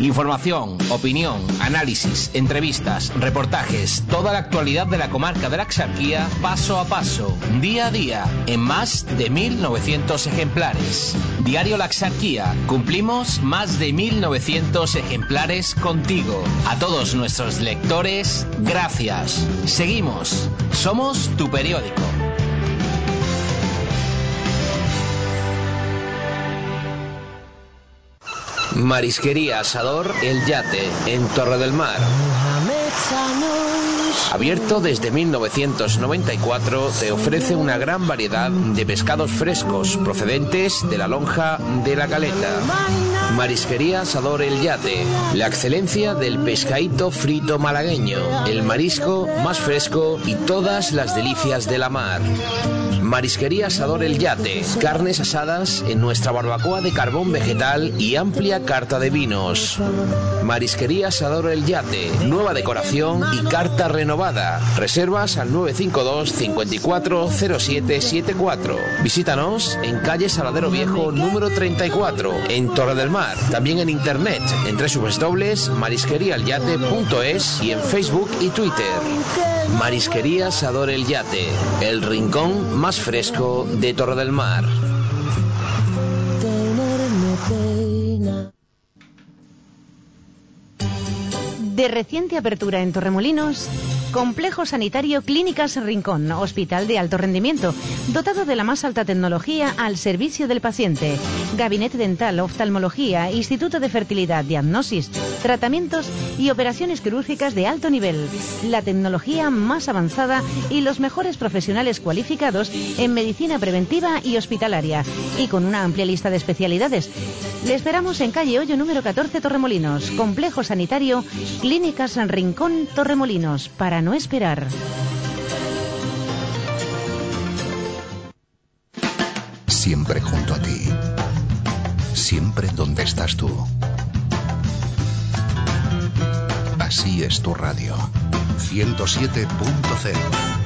Información, opinión, análisis, entrevistas, reportajes, toda la actualidad de la comarca de la Axarquía, paso a paso, día a día, en más de 1.900 ejemplares. Diario La Axarquía, cumplimos más de 1.900 ejemplares contigo. A todos nuestros lectores, gracias. Seguimos, somos tu periódico. Marisquería Asador El Yate, en Torre del Mar. Abierto desde 1994, te ofrece una gran variedad de pescados frescos procedentes de la lonja de la caleta. Marisquería Asador El Yate, la excelencia del pescadito frito malagueño, el marisco más fresco y todas las delicias de la mar. Marisquería Asador El Yate, carnes asadas en nuestra barbacoa de carbón vegetal y amplia carta de vinos. Marisquería Asador El Yate, nueva decoración y carta renovada. Reservas al 952 54 0774. Visítanos en calle Saladero Viejo número 34 en Torre del Mar. También en internet en www.marisqueriaelyate.es y en Facebook y Twitter. Marisquería Asador El Yate, el rincón más fresco de Torre del Mar. De reciente apertura en Torremolinos, Complejo Sanitario Clínicas Rincón, hospital de alto rendimiento, dotado de la más alta tecnología al servicio del paciente. Gabinete dental, oftalmología, Instituto de Fertilidad, diagnosis, tratamientos y operaciones quirúrgicas de alto nivel. La tecnología más avanzada y los mejores profesionales cualificados en medicina preventiva y hospitalaria. Y con una amplia lista de especialidades. Le esperamos en calle Hoyo número 14 Torremolinos, Complejo Sanitario Clínicas Rincón Torremolinos, para no esperar. Siempre junto a ti. Siempre donde estás tú. Así es tu radio. 107.0.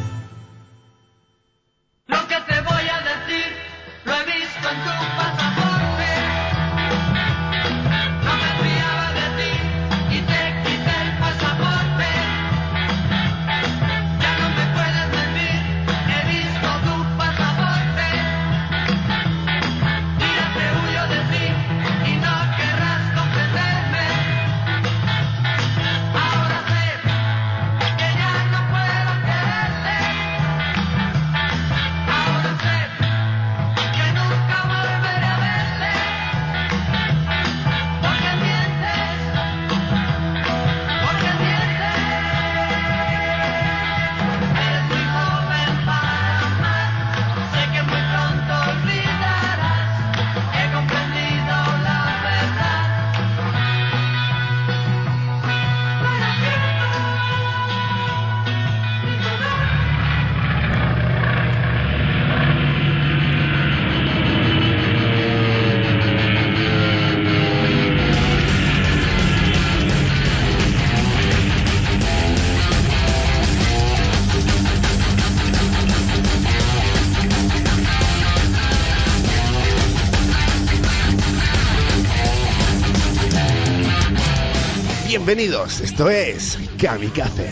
Bienvenidos, esto es Kamikaze.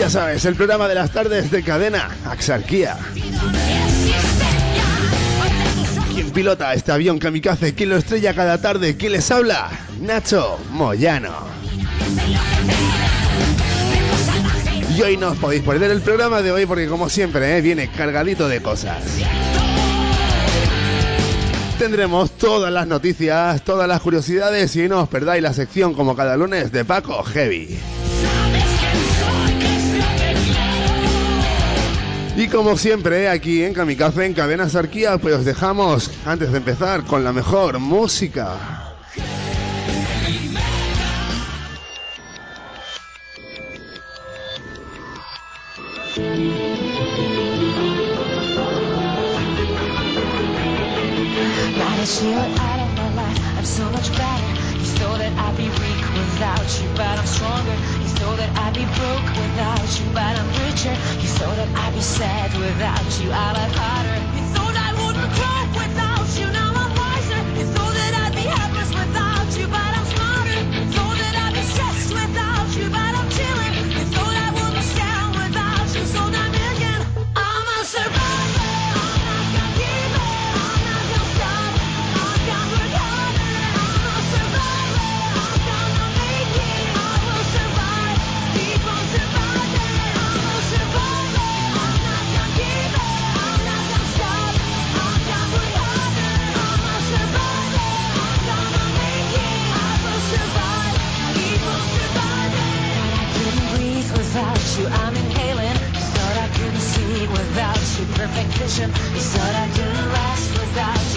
Ya sabes, el programa de las tardes de cadena Axarquía. ¿Quién pilota este avión Kamikaze? ¿Quién lo estrella cada tarde? ¿Quién les habla? Nacho Moyano. Y hoy no os podéis perder el programa de hoy porque como siempre ¿eh? viene cargadito de cosas. Tendremos todas las noticias, todas las curiosidades y no os perdáis la sección como cada lunes de Paco Heavy. Y como siempre, aquí en Kamikaze, en Cadena Sarquía, pues os dejamos, antes de empezar, con la mejor música. Sad without you, I love harder. You thought I wouldn't grow without you, now vision. You thought I couldn't last without you,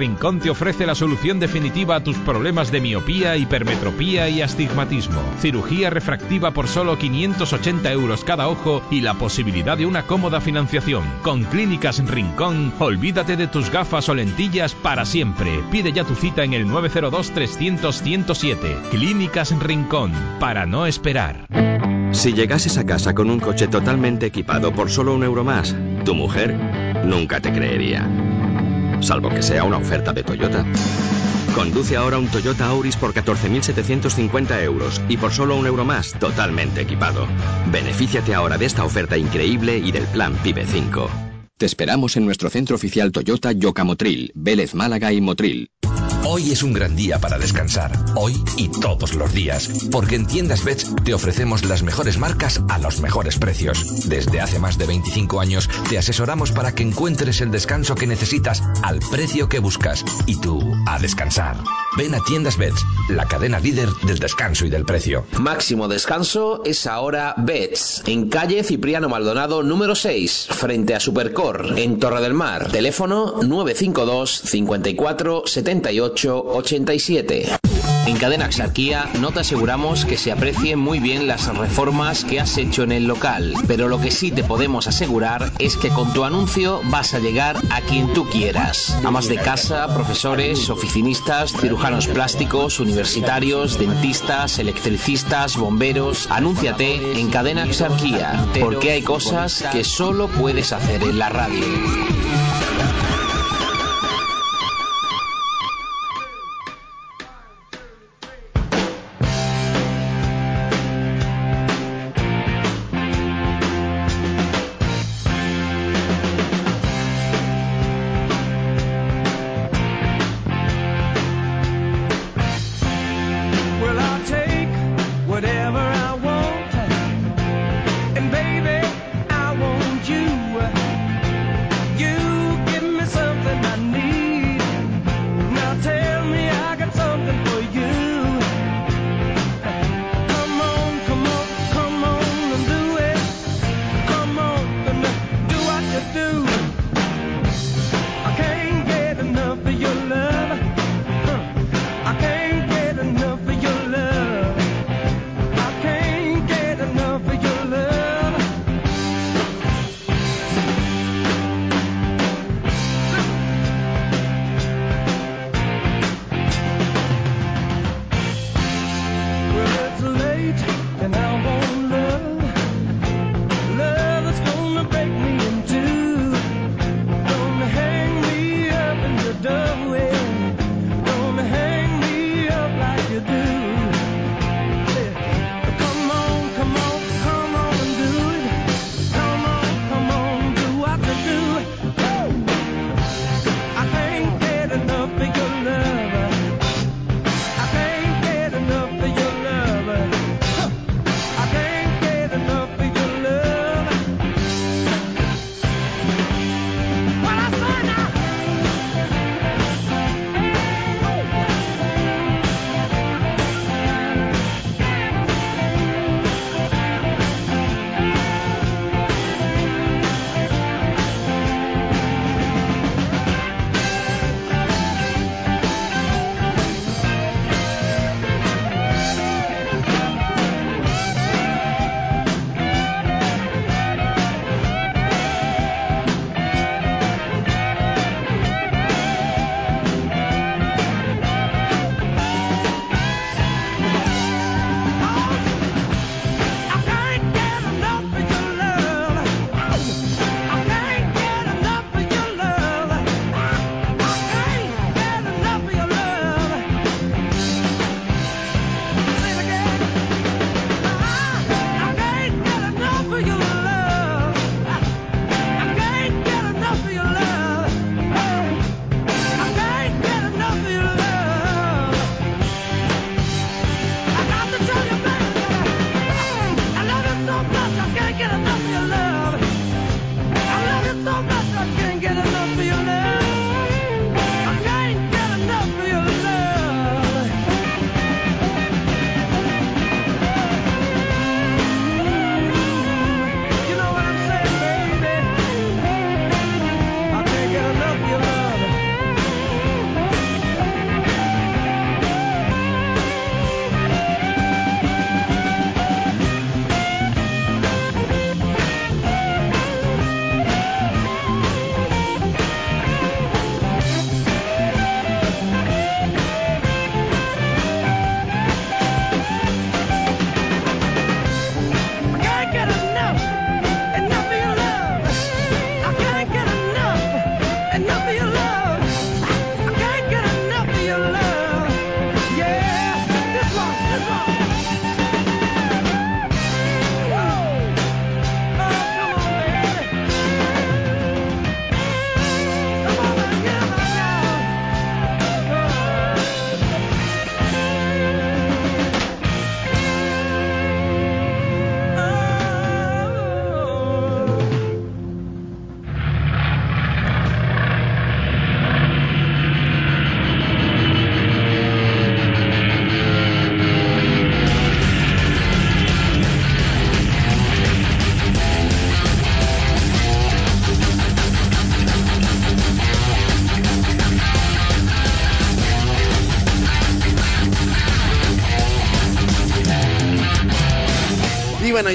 Rincón te ofrece la solución definitiva a tus problemas de miopía, hipermetropía y astigmatismo. Cirugía refractiva por solo 580 euros cada ojo y la posibilidad de una cómoda financiación. Con Clínicas Rincón, olvídate de tus gafas o lentillas para siempre. Pide ya tu cita en el 902-300-107. Clínicas Rincón, para no esperar. Si llegases a casa con un coche totalmente equipado por solo un euro más, tu mujer nunca te creería. Salvo que sea una oferta de Toyota. Conduce ahora un Toyota Auris por 14.750 euros y por solo un euro más, totalmente equipado. Benefíciate ahora de esta oferta increíble y del plan PIBE 5. Te esperamos en nuestro centro oficial Toyota Yocamotril, Vélez Málaga y Motril. Hoy es un gran día para descansar, hoy y todos los días, porque en Tiendas Bets te ofrecemos las mejores marcas a los mejores precios. Desde hace más de 25 años te asesoramos para que encuentres el descanso que necesitas al precio que buscas y tú a descansar. Ven a Tiendas Bets, la cadena líder del descanso y del precio. Máximo descanso es ahora Bets, en calle Cipriano Maldonado número 6, frente a Supercor, en Torre del Mar. Teléfono 952 54 78 87. En Cadena Axarquía no te aseguramos que se aprecien muy bien las reformas que has hecho en el local, pero lo que sí te podemos asegurar es que con tu anuncio vas a llegar a quien tú quieras. Amas de casa, profesores, oficinistas, cirujanos plásticos, universitarios, dentistas, electricistas, bomberos. Anúnciate en Cadena Axarquía, porque hay cosas que solo puedes hacer en la radio.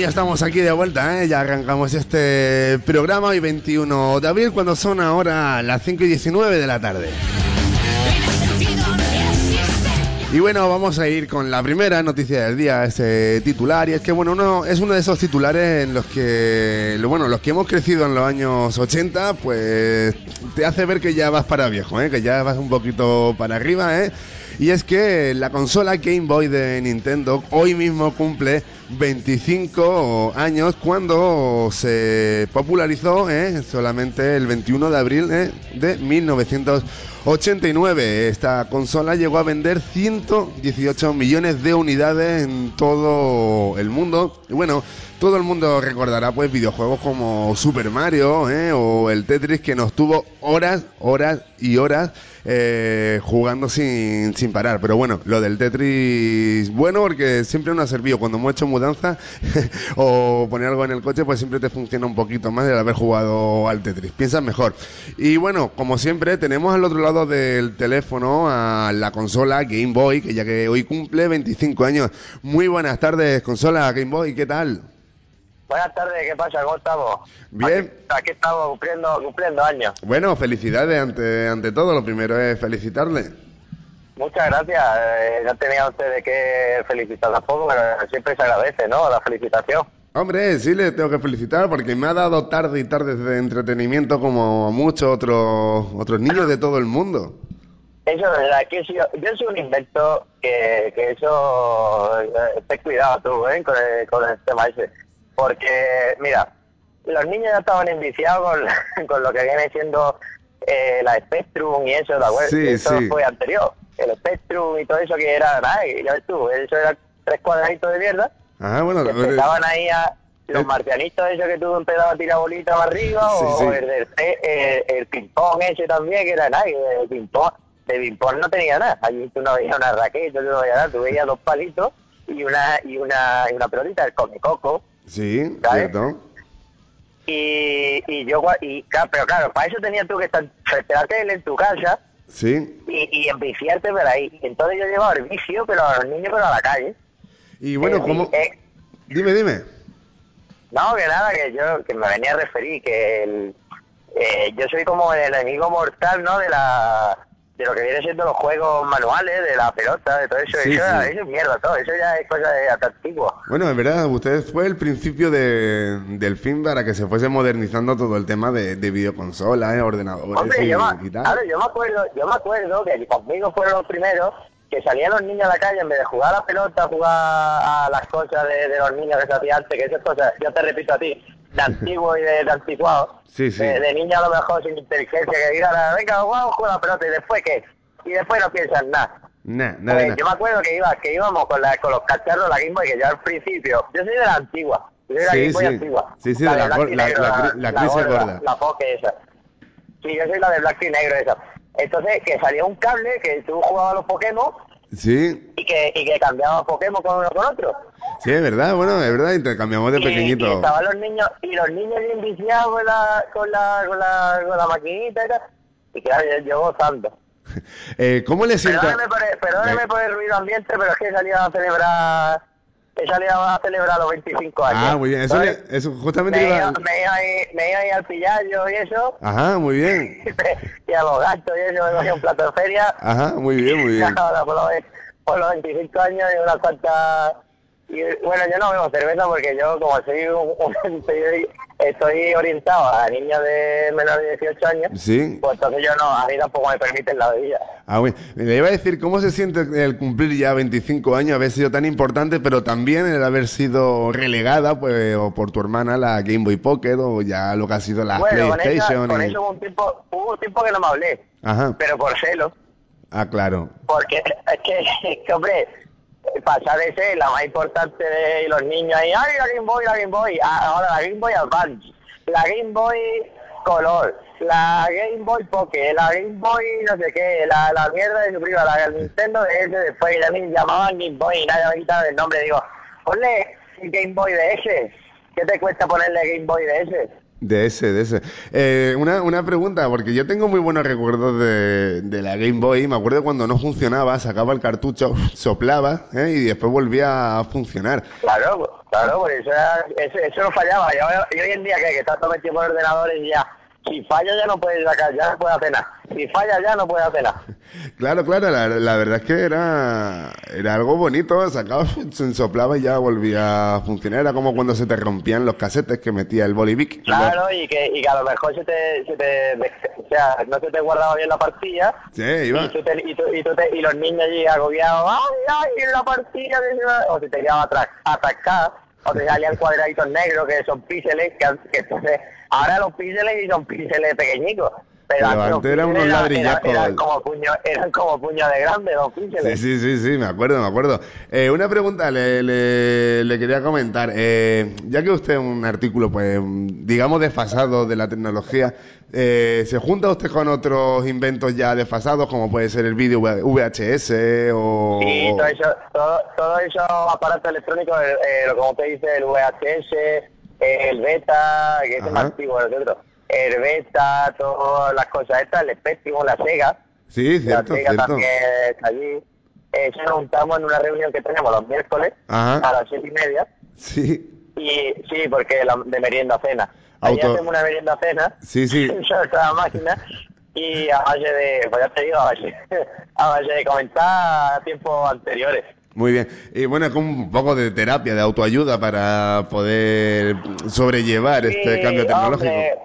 Ya estamos aquí de vuelta, ¿eh? ya arrancamos este programa hoy 21 de abril cuando son ahora las 5 y 19 de la tarde. Y bueno, vamos a ir con la primera noticia del día, este titular, y es que bueno, uno, es uno de esos titulares en los que, bueno, los que hemos crecido en los años 80, pues te hace ver que ya vas para viejo, ¿eh? que ya vas un poquito para arriba, ¿eh? Y es que la consola Game Boy de Nintendo hoy mismo cumple 25 años cuando se popularizó ¿eh? solamente el 21 de abril ¿eh? de 1989. Esta consola llegó a vender 118 millones de unidades en todo el mundo. Y bueno, todo el mundo recordará pues videojuegos como Super Mario ¿eh? o el Tetris que nos tuvo horas, horas y horas jugando sin, sin parar. Pero bueno, lo del Tetris, bueno, porque siempre nos ha servido cuando hemos hecho mudanza o poner algo en el coche, pues siempre te funciona un poquito más el haber jugado al Tetris. Piensas mejor. Y bueno, como siempre, tenemos al otro lado del teléfono a la consola Game Boy, que ya que hoy cumple 25 años. Muy buenas tardes, consola Game Boy, ¿qué tal? Buenas tardes, ¿qué pasa? ¿Cómo estamos? Bien. Aquí, aquí estamos cumpliendo, cumpliendo años. Bueno, felicidades ante, ante todo. Lo primero es felicitarle. Muchas gracias. Eh, no tenía usted de qué felicitar tampoco, pero siempre se agradece, ¿no? La felicitación. Hombre, sí le tengo que felicitar porque me ha dado tarde y tardes de entretenimiento como a muchos otros otros niños de todo el mundo. Eso es verdad, que yo, yo soy un invento que, que eso, eh, ten cuidado tú, ¿eh? Con el, con el tema ese. Porque, mira, los niños ya estaban enviciados con, con lo que viene siendo eh, la Spectrum y eso, ¿de acuerdo? Sí, eso sí. fue anterior. El Spectrum y todo eso que era, nada, ya ves tú, eso era tres cuadraditos de mierda. Ah, bueno, que eh, empezaban ahí a los eh. marcianitos esos que tú empezabas a tirar bolitas para arriba Sí, o sí. el del el, el ping-pong ese también que era nada el ping-pong de ping-pong no tenía nada allí tú no veías una raqueta tú no veías nada tú veías dos palitos y una y una y una pelotita el coco sí, ¿sabes? cierto. Y, y yo y claro, pero claro para eso tenías tú que estar frente tele en tu casa Sí. y, y enviciarte por ahí entonces yo llevaba el vicio pero a los niños pero a la calle Y bueno, Eh, ¿cómo? eh, Dime, dime. No, que nada, que yo que me venía a referir, que el, eh, yo soy como el enemigo mortal, ¿no? De la de lo que viene siendo los juegos manuales, de la pelota, de todo eso. Sí, eso, sí. eso es mierda, todo. Eso ya es cosa de antigua. Bueno, en verdad, usted fue el principio de, del fin para que se fuese modernizando todo el tema de, de videoconsolas, eh, ordenadores Hombre, y, yo, me, y tal. claro, yo me acuerdo, yo me acuerdo que conmigo fueron los primeros que salían los niños a la calle en vez de jugar a la pelota, jugar a las cosas de, de los niños que se hacía antes, que esas cosas, yo te repito a ti, de antiguo y de, de anticuado. Sí, sí. De, de niño a lo mejor sin inteligencia, que digan, venga, vamos a la pelota, y después qué? Y después no piensan nada. Nah, nada, Pues nada. yo me acuerdo que iba, que íbamos con, la, con los cacharros, la Game que yo al principio, yo soy de la antigua, yo soy de la Sí, sí. antigua. Sí, sí, de la y la- negro, la la gris y gorda. La Poké esa. Sí, yo soy la de blanco y negro esa. Entonces, que salía un cable que tú jugabas a los Pokémon Sí, y que, y que cambiabas Pokémon con uno con otro. Sí, es verdad, bueno, es verdad, intercambiamos de Y, y pequeñito. estaban los niños, y los niños bien viciados con la, con la, con la, con la maquinita y tal. Y claro, yo, yo gozando. Eh, ¿Cómo le sienta? Perdóneme por, el, perdóneme por el ruido ambiente, pero es que he salido a celebrar, he salido a celebrar los 25 años. Ah, muy bien, eso, le- eso justamente me, iba... me, iba a ir, me iba a ir al pillallo y eso, Ajá, muy bien. y a los gastos y eso, me cogí un plato de feria. Ajá, muy bien, muy bien. ahora por los, por los 25 años y unas cuantas Y bueno, yo no bebo cerveza porque yo, como soy un, estoy, orientado a niños de menor de 18 años, Sí. pues entonces yo no, a mí tampoco me permiten la bebida. Ah, bueno. Le iba a decir, ¿cómo se siente el cumplir ya 25 años, haber sido tan importante, pero también el haber sido relegada pues, o por tu hermana la Game Boy Pocket o ya lo que ha sido la bueno, con, PlayStation? con y- eso hubo un tiempo, hubo un tiempo que no me hablé, Ajá. pero por celos, Ah, claro. porque es que, es que, hombre, pasar de ser la más importante de los niños ahí, ay, la Game Boy, la Game Boy, Ah, ahora la Game Boy Advance, la Game Boy Color, la Game Boy Pocket, la Game Boy no sé qué, la, la mierda de su prima, la Nintendo DS después, y me llamaban Game Boy y nadie me quitaba el nombre, digo, ponle Game Boy DS, ¿qué te cuesta ponerle Game Boy DS? De ese, de ese. Eh, una, una pregunta, porque yo tengo muy buenos recuerdos de, de la Game Boy. Me acuerdo cuando no funcionaba, sacaba el cartucho, soplaba ¿eh? y después volvía a funcionar. Claro, claro, por eso, era- eso, eso no fallaba. Y hoy en día que, que está todo metido por ordenadores y ya, si falla ya no puedes sacar, ya no puedes hacer nada. Si falla ya no puedes hacer nada. Claro, claro, la, la verdad es que era, era algo bonito, sacaba, se soplaba y ya volvía a funcionar. Era como cuando se te rompían los casetes que metía el Bolivic. Claro, y que, y que a lo mejor se te, se te, o sea, no se te guardaba bien la partida. Sí, iba. Y, tú te- y, tú- y, tú te- y los niños allí agobiados, ¡ay, ay! La partida que se va-". O se te quedaba atra- atascada, o te salían cuadraditos negros que son píxeles, que, que entonces, ahora los píxeles y son píxeles pequeñicos. Pero, antes eran unos ladrillacos. eran, eran como puño, eran como puño de grande los píxeles. Sí, sí, sí, sí, me acuerdo, me acuerdo. Eh, una pregunta le, le, le quería comentar. Eh, ya que usted es un artículo, pues, digamos, desfasado de la tecnología, eh, ¿se junta usted con otros inventos ya desfasados, como puede ser el vídeo VHS o... Sí, todo eso, todo, todo eso aparato electrónico, eh, eh, lo como te dice, el VHS, eh, el beta, que es el más antiguo de nosotros, el beta, todas las cosas estas, el Spectrum, la Sega, Sí, la cierto, Sega cierto. también está allí. Eso nos juntamos en una reunión que tenemos los miércoles Ajá. a las siete y media, Sí, y sí, porque la, de merienda a cena. Auto- hacemos una merienda a cena, sí, sí. la máquina, y a base de, pues ya te digo, a base, a base de comentar tiempos anteriores. Muy bien. Y bueno, es como un poco de terapia, de autoayuda para poder sobrellevar este cambio tecnológico. hombre,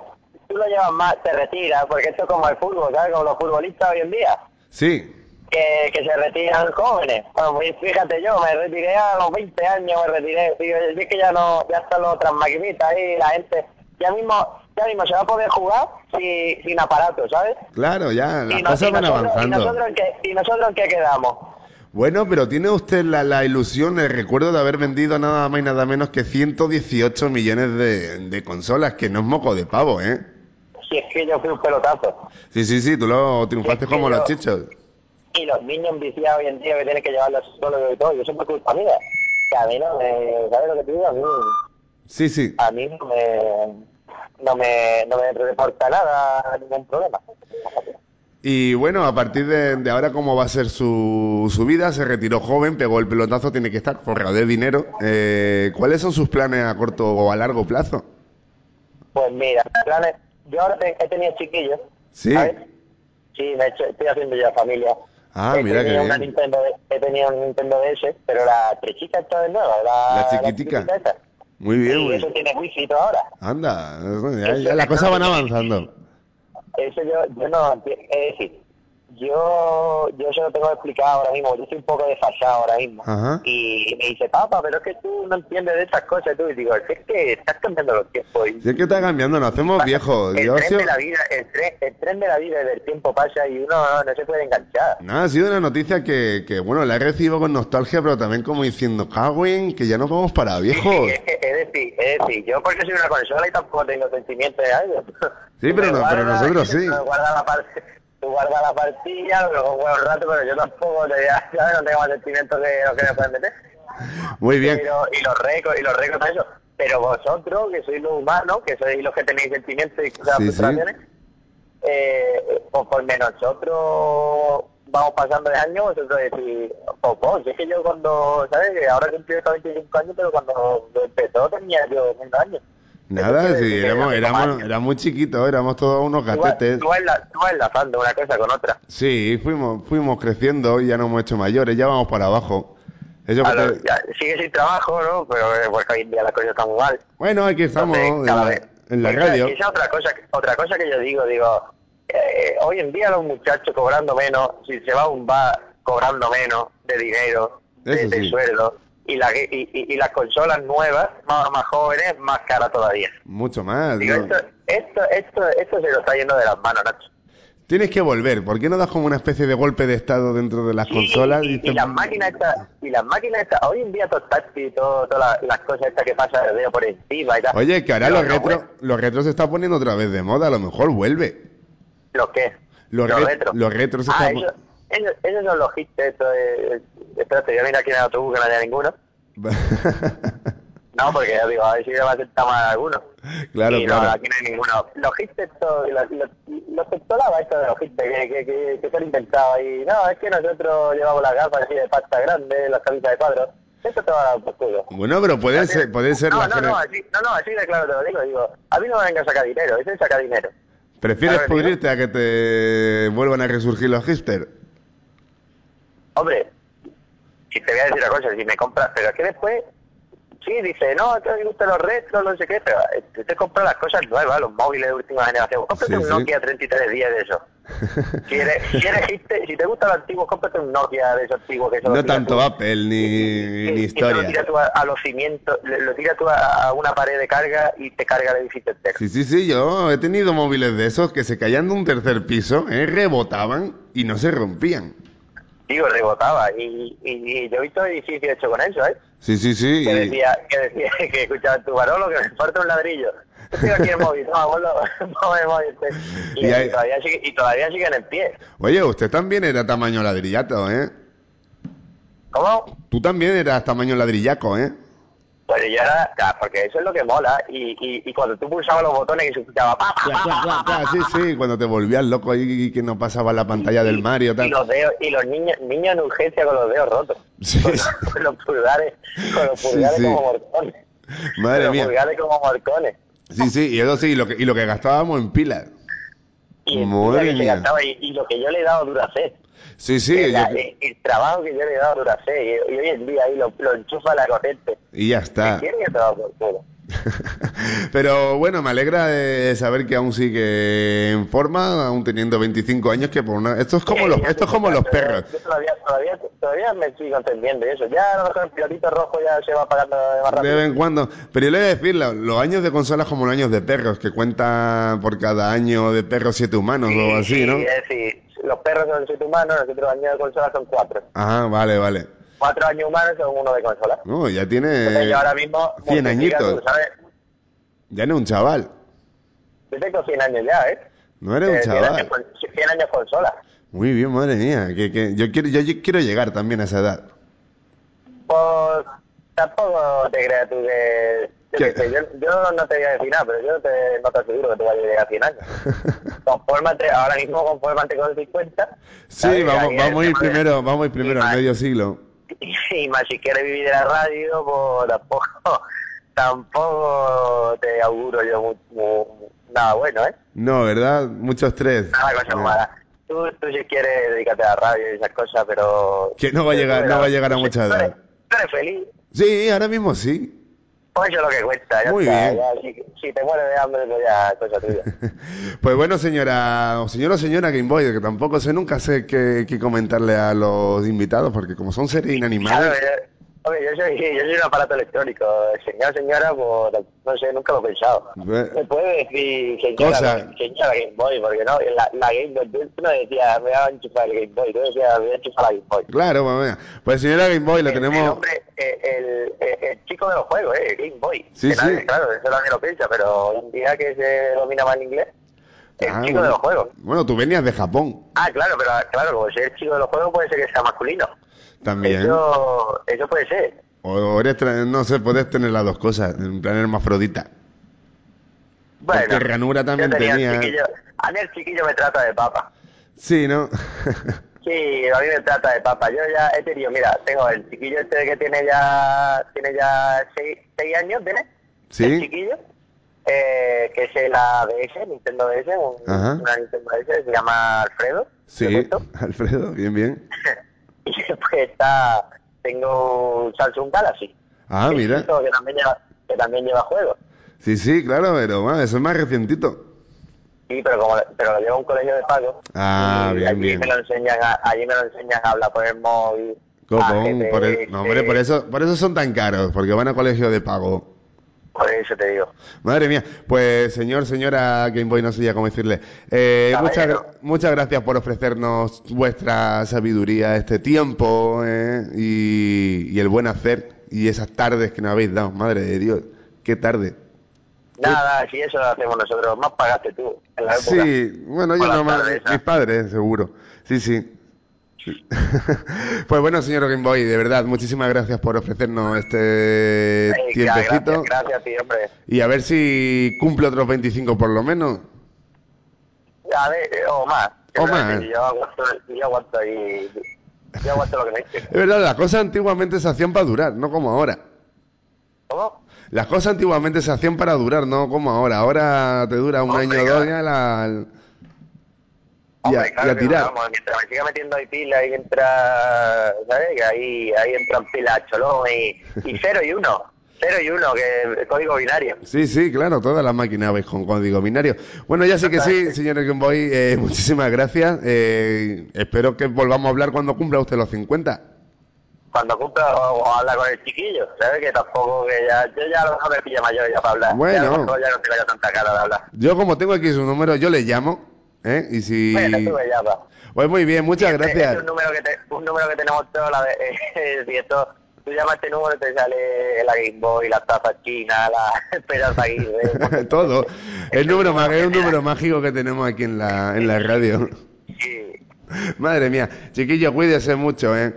tú lo llevas más, te retiras, porque esto es como el fútbol, ¿sabes? Como los futbolistas hoy en día, Sí, que, que se retiran jóvenes. Bueno, pues fíjate yo, me retiré a los 20 años, me retiré. Yo es que ya no, ya están los otras maquinitas ahí, la gente, ya mismo, ya mismo se va a poder jugar sin, sin aparato, ¿sabes? claro, ya, las y, cosas y van nosotros, y avanzando. nosotros en qué, ¿Y nosotros en qué quedamos? Bueno, pero tiene usted la, la ilusión, el recuerdo de haber vendido nada más y nada menos que 118 millones de, de consolas, que no es moco de pavo, ¿eh? Si es que yo fui un pelotazo. Sí, sí, sí, tú lo triunfaste Es que como los yo- chichos. y los niños viciados hoy en día que tienen que llevarlo a psicólogo y todo, y eso es por culpa mía. Que a mí no me, ¿sabes lo que te digo? A mí, Sí, sí. a mí no me, no me, no me reporta nada, ningún problema. Y bueno, a partir de, de ahora, ¿cómo va a ser su, su vida? Se retiró joven, pegó el pelotazo, tiene que estar forrado de dinero. Eh, ¿Cuáles son sus planes a corto o a largo plazo? Pues mira, planes, yo ahora te- he tenido chiquillos, Sí. ¿sabes? Sí, de hecho, estoy haciendo ya familia. Ah, he mira una. Nintendo, he tenido un Nintendo DS, pero la trechita esta de nueva, la, La chiquitica. esta. Muy bien, Y muy eso tiene wifi ahora. Anda, ya, ya las cosas van avanzando. Eso yo, yo no es decir, yo, yo se lo tengo que explicar ahora mismo, yo estoy un poco desfasado ahora mismo. Ajá. Y me dice, papá, pero es que tú no entiendes de estas cosas, tú, y digo, es que estás cambiando los tiempos. Y es que está cambiando, nos hacemos viejos. el Yo tren sido- de la vida, el tren, el tren de la vida y del tiempo pasa y uno no, no se puede enganchar. Nada, ha sido una noticia que, que, bueno, la he recibido con nostalgia, pero también como diciendo, Cagüen, que ya nos vamos para viejos. Es, decir, es decir, yo porque soy una consola y tampoco tengo sentimientos de algo. Sí, pero, no- pero nosotros sí. La, parte, tú guardas la partilla, luego juegas un rato, pero yo tampoco te, ¿sabes? no tengo más sentimientos que los que me pueden meter. Muy bien. Pero, y los récords, y los récords, eso. Pero vosotros, que sois los humanos, que sois los que tenéis sentimientos y cosas, Sí, sí. frustraciones, eh, conforme nosotros vamos pasando de años, vosotros decís, poco, si es que yo cuando, ¿sabes? Que Ahora cumplí estos 25 años, pero cuando empezó tenía yo 20 años. Nada, sí, éramos, éramos, éramos muy chiquitos, éramos todos unos gatetes. tú vas tú vas enlazando una cosa con otra. Sí, fuimos, fuimos creciendo y ya nos hemos hecho mayores, ya vamos para abajo. Eso A que los- te- ya, sigue sin trabajo, ¿no? Pero eh, porque hoy en día las cosas están muy mal. Bueno, aquí estamos Entonces, en cada la, vez- en la Esa- radio. Esa es otra cosa, que- otra cosa que yo digo, digo, eh, hoy en día los muchachos cobrando menos, si se va a un bar cobrando menos de dinero, de, sueldo, y, la, y, y- y las consolas nuevas, más, más jóvenes, más caras todavía. Mucho más. Digo, ¿no? esto, esto, esto, esto se lo está yendo de las manos, Nacho. Tienes que volver. ¿Por qué no das como una especie de golpe de estado dentro de las consolas? Y, y Dices, las máquinas estas, y las máquinas estas, hoy en día todo táctil todas las, las cosas estas que pasan el dedo por encima y tal. Oye, que ahora los no, retro, güey, los retros se están poniendo otra vez de moda. A lo mejor vuelve. ¿Los qué? Los, Los re- retro. los retros se Ah, eso- esos son los hits, esto de... Espérate, yo mira aquí en el autobús que no haya ninguno. No, porque yo digo, a ver si me va a sentar más alguno. Claro, y no, claro. aquí no hay ninguno. Los hits estos, los, los, estos de los hits que, que, que, que se han inventado ahí. No, es que nosotros llevamos las gafas así de pasta grande, las camisas de cuadros. Esto te va a dar por culo. Bueno, pero pueden ser, pueden ser no, las no, no, así, no, no, así de claro te lo digo. Digo, a mí no me venga a sacar dinero, ese saca dinero. ¿Prefieres pudrirte a que te vuelvan a resurgir los hipsters? Hombre, si te voy a decir una cosa, si me compras, pero es que después, sí, dice, no, a ti me gustan los retros, no sé qué, pero eh, tú te compras las cosas nuevas, los móviles de última generación. Cómprate Sí, un sí. Nokia 3310 de eso. Si eres, si eres hipster, si te gustan los antiguos, cómprate un Nokia de esos antiguos que lo No tanto tú. Apple ni, Y- ni y te lo historia. tiras tú a, a los cimientos, lo tiras tú a, a una pared de carga y te carga el edificio entero. Sí, sí, sí, yo he tenido móviles de esos que se caían de un tercer piso, ¿eh? rebotaban y no se rompían. Digo, rebotaba. Y, y, y yo he visto edificios hechos con eso, ¿eh? Sí, sí, sí. que y- decía, que decía que escuchaba tu Barolo que me falta un ladrillo. Yo tengo aquí el móvil, no, ponlo, ponlo el móvil. Y, Y hay- y todavía sigue, y todavía siguen en pie. Oye, usted también era tamaño ladrillato, ¿eh? ¿Cómo? Tú también eras tamaño ladrillaco, ¿eh? Pues yo era, claro, porque eso es lo que mola. Y, y, y cuando tú pulsabas los botones y se escuchaba pa, pa, pa, pa, pa, pa, sí, sí, cuando te volvías loco ahí y que no pasaba la pantalla del Mario, y tal. los dedos, y los niños, niños en urgencia con los dedos rotos. Sí. Con, los- con los pulgares, con los Sí, pulgares sí. como morcones. Madre los mía. pulgares como morcones. Sí, sí, y eso sí, y lo que, y lo que gastábamos en pilas. Y, Madre y, mía. gastaba, y, y lo que yo le he dado a Duracell. Sí, sí, el, yo- el- el trabajo que yo le he dado a Duracell y, y hoy en día ahí lo, lo enchufa la corriente. y ya está. ¿Quién culo? Pero bueno, me alegra de saber que aún sigue en forma, aún teniendo 25 años, que por una... Esto es como Sí, los, esto es como los perros. Yo todavía, todavía, todavía me sigo entendiendo eso. Ya a lo mejor el pilotito rojo ya se va apagando de más De vez en cuando. Pero yo le voy a decir, lo- los años de consolas como los años de perros, que cuentan por cada año de perros siete humanos o así, Sí, ¿no? Es decir, los perros son siete humanos, nosotros años de consola son cuatro. Ajá, vale, vale. Cuatro años humanos son uno de consola. No, ya Entonces tiene yo ahora mismo... 100 multiplica tú, añitos. ¿sabes? Ya no es un chaval. Yo tengo 100 años ya, ¿eh? No eres un Eh, 100 años, chaval. 100 años consola. Muy bien, madre mía. Que, que yo, quiero, yo quiero llegar también a esa edad. Pues tampoco te creas tú que... yo ¿Qué? qué sé, Yo, yo no te voy a decir nada, pero yo te, no te aseguro que tú vayas a llegar a 100 años. Confórmate, ahora mismo confórmate con 50. Sí, vamos, vamos a ir de- primero, vamos a ir primero al medio siglo. Y más si quieres vivir de la radio, pues tampoco, tampoco te auguro yo nada bueno, ¿eh? No, ¿verdad? Mucho estrés. Nada cosa No. mala. Tú, tú si quieres dedícate a la radio y esas cosas, pero... Que no va a llegar, no va a llegar a mucha Tú eres, edad. tú eres feliz, Sí, ahora mismo sí. Pues eso es lo que cuenta. Ya Muy está, bien. ya, si, si te mueres de hambre, pues ya cosa tuya. Pues bueno, señora, o señor o señora Game Boy, que tampoco sé, nunca sé qué, qué comentarle a los invitados, porque como son seres Claro, inanimados, yo, hombre, yo soy, yo soy un aparato electrónico. Señor, señora, pues no sé, nunca lo he pensado. Me puede decir señora, Cosa. señora Game Boy, porque no, la, la Game Boy, tú no decías, me va a enchufar el Game Boy, tú decías, me voy a enchufar la Game Boy. claro, venga. pues señora Game Boy, le El- El, tenemos... hombre, eh, el, el- el chico de los juegos, eh, Game Boy. Sí, Que nadie- sí. Claro, eso nadie lo piensa, pero hoy en día que se domina más el inglés, el Ah, chico bueno. de los juegos. Bueno, tú venías de Japón Ah, claro, pero claro, como ser chico de los juegos puede ser que sea masculino. También. Eso, eso puede ser. O eres, no sé, puedes tener las dos cosas, en plan hermafrodita. Bueno, Porque ranura también yo tenía. tenía. el chiquillo- a mí el chiquillo me trata de papa. Sí, ¿no? Sí, a mí me trata de papa. Yo ya he tenido, mira, tengo el chiquillo este que tiene ya tiene ya seis, seis años, ¿tiene? Sí. El chiquillo, eh, que es el ADS, Nintendo DS, un- una Nintendo DS, se llama Alfredo. ¿te sí? Alfredo, bien, bien. Y después está, tengo un Samsung Galaxy. Ah, mira. Que también lleva, que también lleva juegos. Sí, sí, claro, pero bueno, eso es más recientito. Sí, pero como pero lo llevo a un colegio de pago. Ah, bien, allí bien. me lo enseñan a, allí me lo enseñan a hablar por el móvil. Copón, a por el- no, hombre, por eso, por eso son tan caros, porque van a colegio de pago. Por eso te digo. Madre mía, pues señor, señora Game Boy, no sé ya cómo decirle. Eh, muchas, gra- muchas gracias por ofrecernos vuestra sabiduría, este tiempo eh, y, y el buen hacer y esas tardes que nos habéis dado. Madre de Dios, qué tarde. Nada, si eso lo hacemos nosotros, más pagaste tú en la época. Sí, bueno, yo Por las no más, tardes, ¿ah? mis padres, seguro. Sí, sí. pues bueno, señor Game Boy, de verdad, muchísimas gracias por ofrecernos este Venga, tiempecito. gracias, gracias a ti, hombre. Y a ver si cumple otros 25 por lo menos. A ver, eh, o más. O más. Yo aguanto, yo aguanto ahí. Yo aguanto lo que me dice. Es verdad, las cosas antiguamente se hacían para durar, no como ahora. ¿Cómo? Las cosas antiguamente se hacían para durar, no como ahora. Ahora te dura un año o dos ya la... Y a, Hombre, y claro a que tirar. vamos, mientras me siga metiendo ahí pila, ahí entra, ¿sabes? Que ahí, ahí entran pilas cholón y, y cero y uno. Cero y uno, que es código binario. Sí, sí, claro, todas las máquinas vais con código binario. Bueno, ya sé que sí, señor Game Boy, eh, muchísimas gracias. Eh, espero que volvamos a hablar cuando cumpla usted los 50. Cuando cumpla o, o habla con el chiquillo, ¿sabes? Que tampoco, que ya, yo ya lo me pilla mayor ya para hablar. Bueno. Ya, no tengo ya tanta cara de hablar. Yo como tengo aquí su número, yo le llamo, ¿eh? Y si... Pues muy bien, muchas Este- gracias. este es un número que, te- un número que tenemos todos, la de, si esto, tú llamas este número te sale la Game Boy, la taza china, la Esperanza Aguirre. Todo. El número es un número mágico que tenemos aquí en la, en la radio. Sí, Madre mía. Chiquillo, cuídese mucho, ¿eh?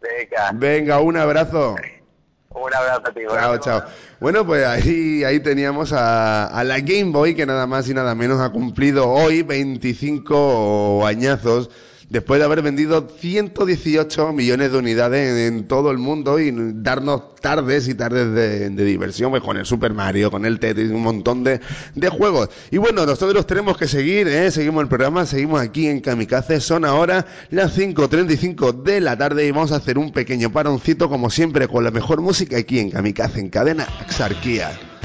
venga, Venga, un abrazo. Un abrazo a ti. Chao, chao. Bueno, pues ahí, ahí teníamos a, a la Game Boy, que nada más y nada menos ha cumplido hoy 25 añazos, después de haber vendido 118 millones de unidades en, todo el mundo y darnos tardes y tardes de, diversión, pues con el Super Mario, con el Tetris, un montón de, de juegos. Y bueno, nosotros tenemos que seguir, ¿eh? seguimos el programa, seguimos aquí en Kamikaze, son ahora las 5.35 de la tarde y vamos a hacer un pequeño paroncito, como siempre, con la mejor música aquí en Kamikaze, en cadena Axarquía.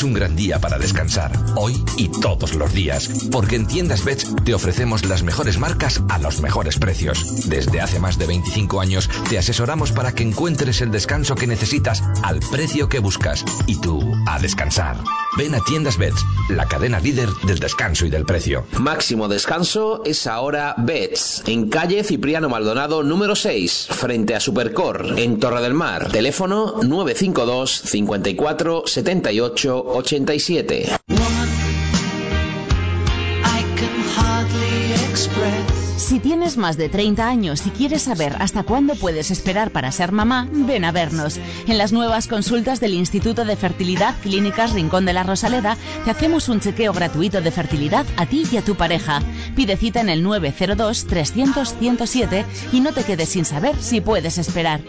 Es un gran día para descansar, hoy y todos los días, porque en Tiendas Bets te ofrecemos las mejores marcas a los mejores precios. Desde hace más de 25 años te asesoramos para que encuentres el descanso que necesitas al precio que buscas y tú a descansar. Ven a Tiendas Bets, la cadena líder del descanso y del precio. Máximo descanso es ahora Bets, en calle Cipriano Maldonado número 6, frente a Supercor, en Torre del Mar. Teléfono 952 54 78 87. Más de 30 años y quieres saber hasta cuándo puedes esperar para ser mamá, ven a vernos. En las nuevas consultas del Instituto de Fertilidad Clínicas Rincón de la Rosaleda te hacemos un chequeo gratuito de fertilidad a ti y a tu pareja. Pide cita en el 902 300 107 y no te quedes sin saber si puedes esperar.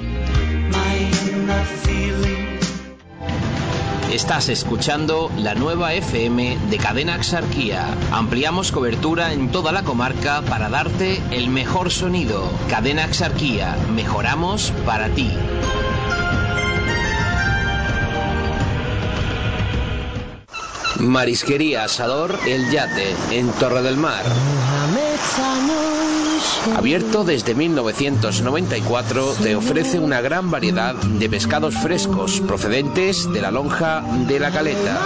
Estás escuchando la nueva FM de Cadena Axarquía. Ampliamos cobertura en toda la comarca para darte el mejor sonido. Cadena Axarquía, mejoramos para ti. Marisquería Asador El Yate, en Torre del Mar. Abierto desde 1994, te ofrece una gran variedad de pescados frescos procedentes de la lonja de la caleta.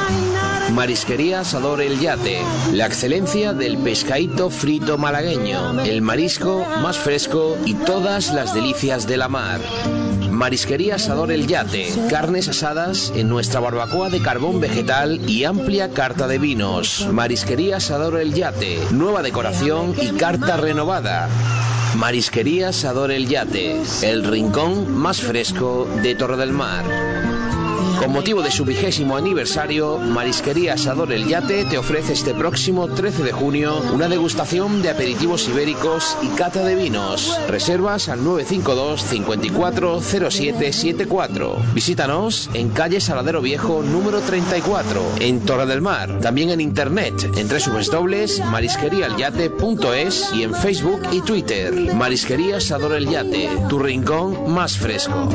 Marisquería Asador El Yate, la excelencia del pescadito frito malagueño, el marisco más fresco y todas las delicias de la mar. Marisquería Asador El Yate, carnes asadas en nuestra barbacoa de carbón vegetal y amplia carta de vinos. Marisquería Asador El Yate, nueva decoración y carta renovada. Marisquería Asador El Yate, el rincón más fresco de Torre del Mar. Con motivo de su vigésimo aniversario, Marisquería Asador El Yate te ofrece este próximo 13 de junio una degustación de aperitivos ibéricos y cata de vinos. Reservas al 952 54 0774. Visítanos en calle Saladero Viejo número 34, en Torre del Mar. También en internet en www.marisqueriaelyate.es y en Facebook y Twitter. Marisquería Asador El Yate, tu rincón más fresco.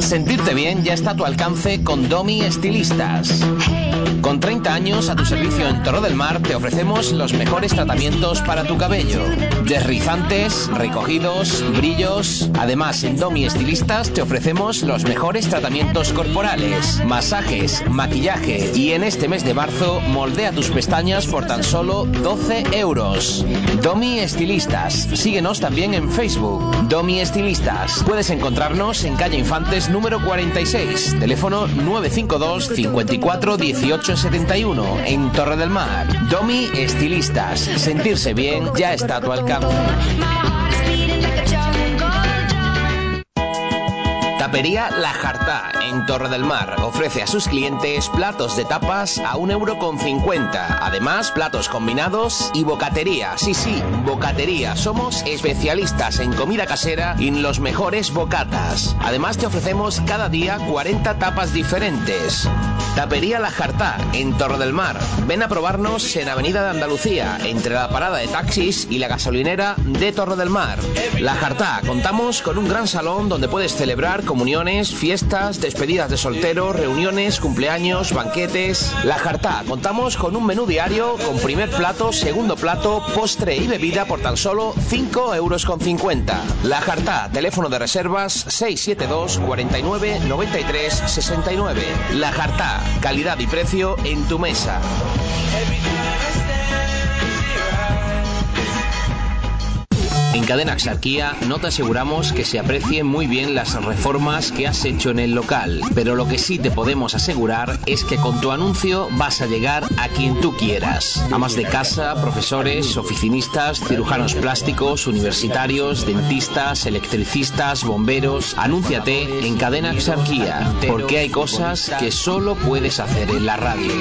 Sentirte bien ya está a tu alcance con Domi Estilistas. Con 30 años a tu servicio en Torre del Mar te ofrecemos los mejores tratamientos para tu cabello. Desrizantes, recogidos, brillos. Además, en Domi Estilistas te ofrecemos los mejores tratamientos corporales, masajes, maquillaje y en este mes de marzo moldea tus pestañas por tan solo 12 euros. Domi Estilistas. Síguenos también en Facebook. Domi Estilistas. Puedes encontrarnos en calle Infantes número 46, teléfono 952 54 18 71 en Torre del Mar. Domi Estilistas. Sentirse bien ya está a tu alcance. Tapería La Jartá, en Torre del Mar, ofrece a sus clientes platos de tapas a un euro con cincuenta. Además, platos combinados y bocatería. Sí, sí, bocatería. Somos especialistas en comida casera y en los mejores bocatas. Además, te ofrecemos cada día 40 tapas diferentes. Tapería La Jartá, en Torre del Mar. Ven a probarnos en Avenida de Andalucía, entre la parada de taxis y la gasolinera de Torre del Mar. La Jartá, contamos con un gran salón donde puedes celebrar comuniones, fiestas, despedidas de soltero, reuniones, cumpleaños, banquetes. La Jartá, contamos con un menú diario con primer plato, segundo plato, postre y bebida por tan solo 5 euros con 50. La Jartá, teléfono de reservas 672 49 93 69. La Jartá, calidad y precio en tu mesa. En Cadena Axarquía no te aseguramos que se aprecien muy bien las reformas que has hecho en el local, pero lo que sí te podemos asegurar es que con tu anuncio vas a llegar a quien tú quieras. Amas de casa, profesores, oficinistas, cirujanos plásticos, universitarios, dentistas, electricistas, bomberos. Anúnciate en Cadena Axarquía, porque hay cosas que solo puedes hacer en la radio.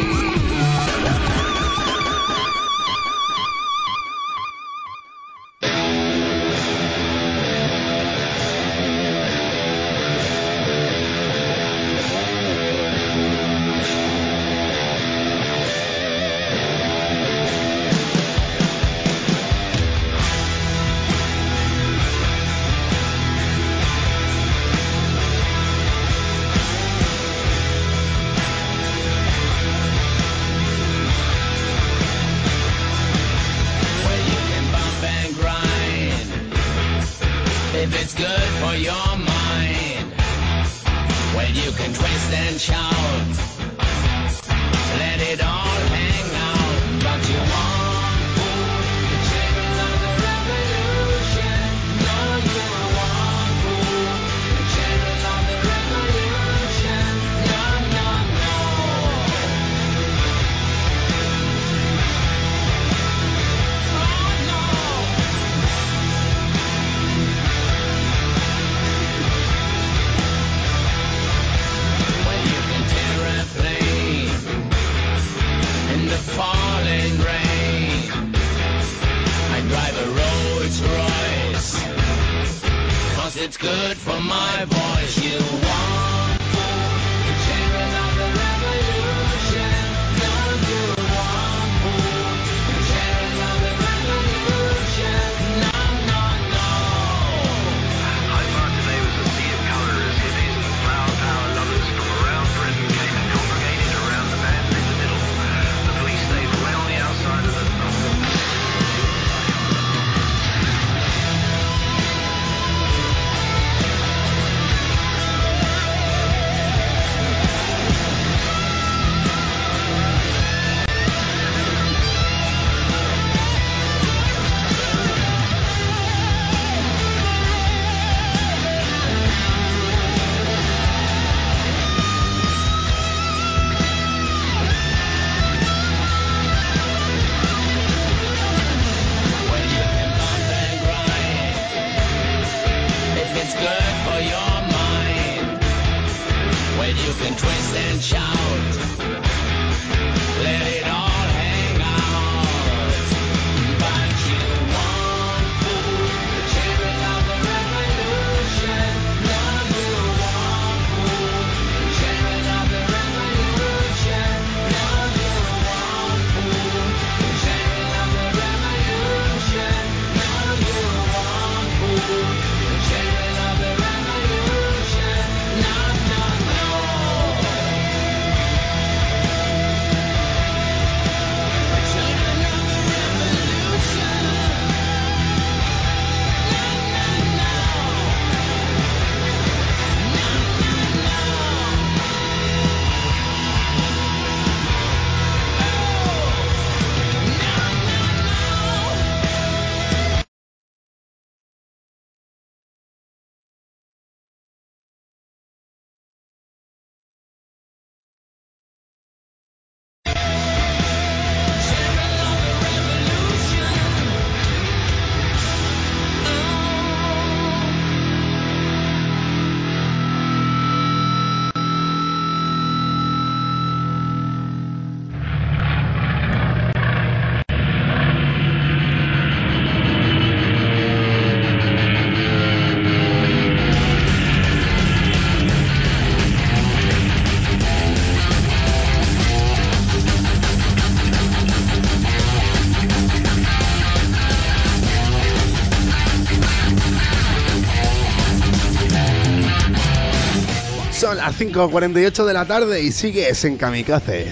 5.48 de la tarde y sigues en Kamikaze.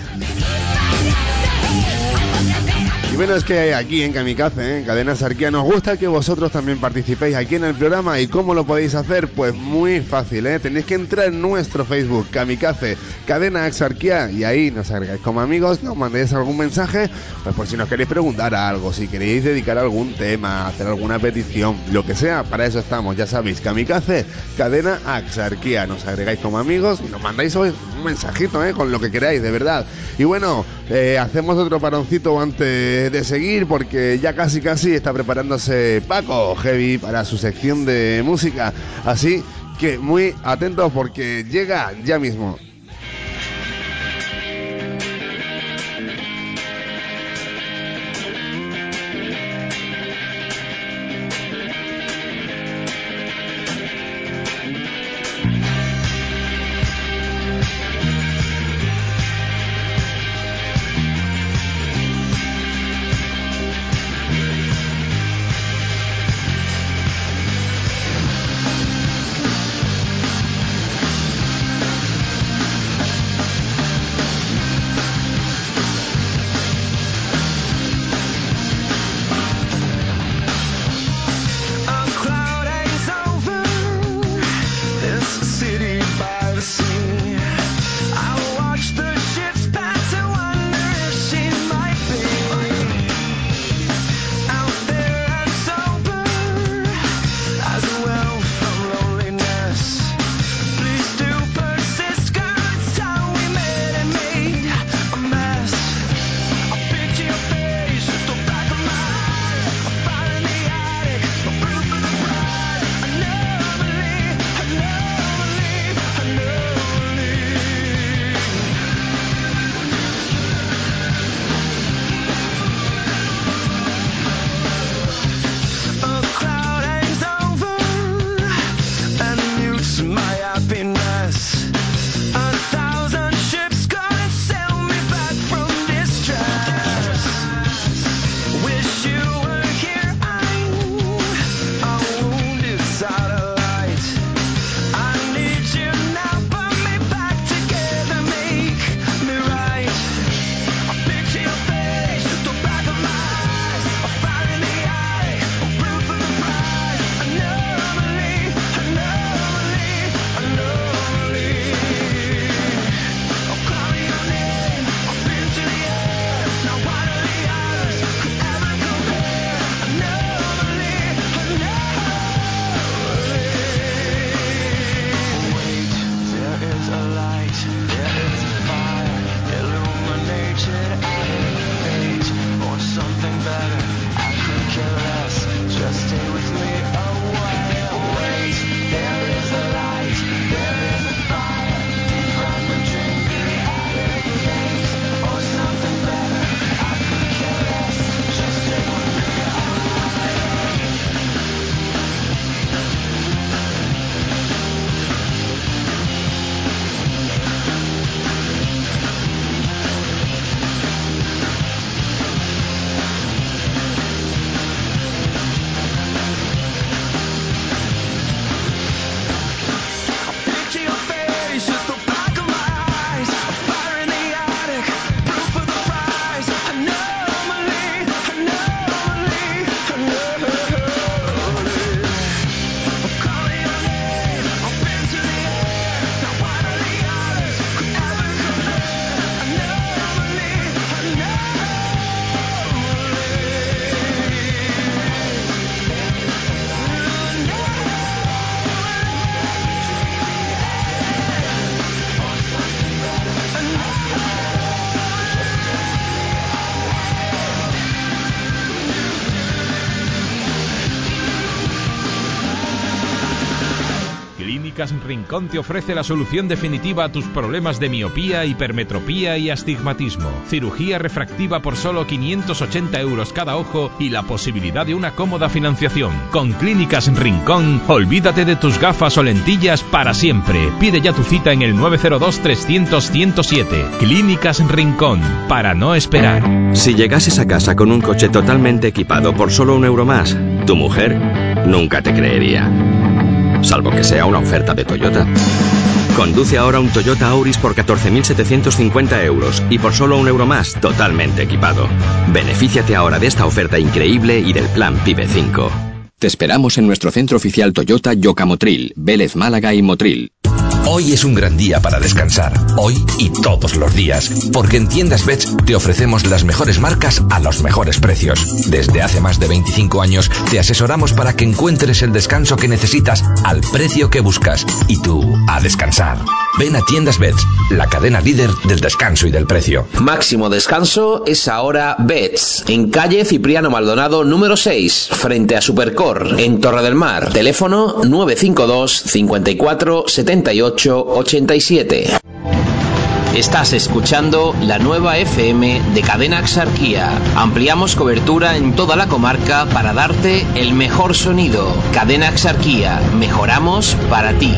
Y bueno, es que aquí en Kamikaze, ¿eh? en Cadena Sarquía, nos gusta que vosotros también participéis aquí en el programa. ¿Y cómo lo podéis hacer? Pues muy fácil, ¿eh? Tenéis que entrar en nuestro Facebook, Kamikaze, Cadena Sarquía, y ahí nos agregáis como amigos, nos mandéis algún mensaje, pues por si nos queréis preguntar algo, si queréis dedicar algún tema, hacer alguna petición, lo que sea, para eso estamos, ya sabéis, Kamikaze, Cadena Axarquía, nos agregáis como amigos y nos mandáis hoy un mensajito, ¿eh? Con lo que queráis, de verdad. Y bueno, eh, hacemos otro paroncito antes de seguir porque ya casi casi está preparándose Paco Heavy para su sección de música. Así que muy atentos porque llega ya mismo. Rincón te ofrece la solución definitiva a tus problemas de miopía, hipermetropía y astigmatismo. Cirugía refractiva por solo 580 euros cada ojo y la posibilidad de una cómoda financiación. Con Clínicas Rincón, olvídate de tus gafas o lentillas para siempre. Pide ya tu cita en el 902 300 107. Clínicas Rincón, para no esperar. Si llegases a casa con un coche totalmente equipado por solo un euro más, tu mujer nunca te creería. Salvo que sea una oferta de Toyota. Conduce ahora un Toyota Auris por 14.750 euros y por solo un euro más, totalmente equipado. Benefíciate ahora de esta oferta increíble y del plan PIBE 5. Te esperamos en nuestro centro oficial Toyota Yocamotril, Vélez Málaga y Motril. Hoy es un gran día para descansar, hoy y todos los días, porque en Tiendas Bets te ofrecemos las mejores marcas a los mejores precios. Desde hace más de 25 años te asesoramos para que encuentres el descanso que necesitas al precio que buscas y tú a descansar. Ven a Tiendas Bets, la cadena líder del descanso y del precio. Máximo descanso es ahora Bets, en calle Cipriano Maldonado número 6, frente a Supercor, en Torre del Mar. Teléfono 952 54 78 87. Estás escuchando la nueva FM de Cadena Axarquía. Ampliamos cobertura en toda la comarca para darte el mejor sonido. Cadena Axarquía, mejoramos para ti.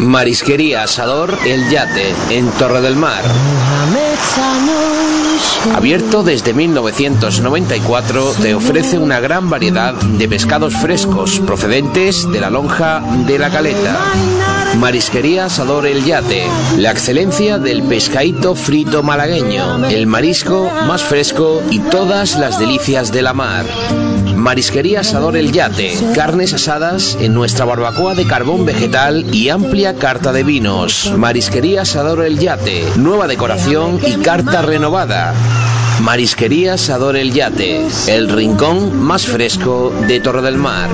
Marisquería Asador El Yate, en Torre del Mar. Abierto desde 1994, te ofrece una gran variedad de pescados frescos procedentes de la lonja de la caleta. Marisquería Asador El Yate, la excelencia del pescadito frito malagueño, el marisco más fresco y todas las delicias de la mar. Marisquería Asador El Yate, carnes asadas en nuestra barbacoa de carbón vegetal y amplia carta de vinos. Marisquería Asador El Yate, nueva decoración y carta renovada. Marisquería Asador El Yate, el rincón más fresco de Torre del Mar.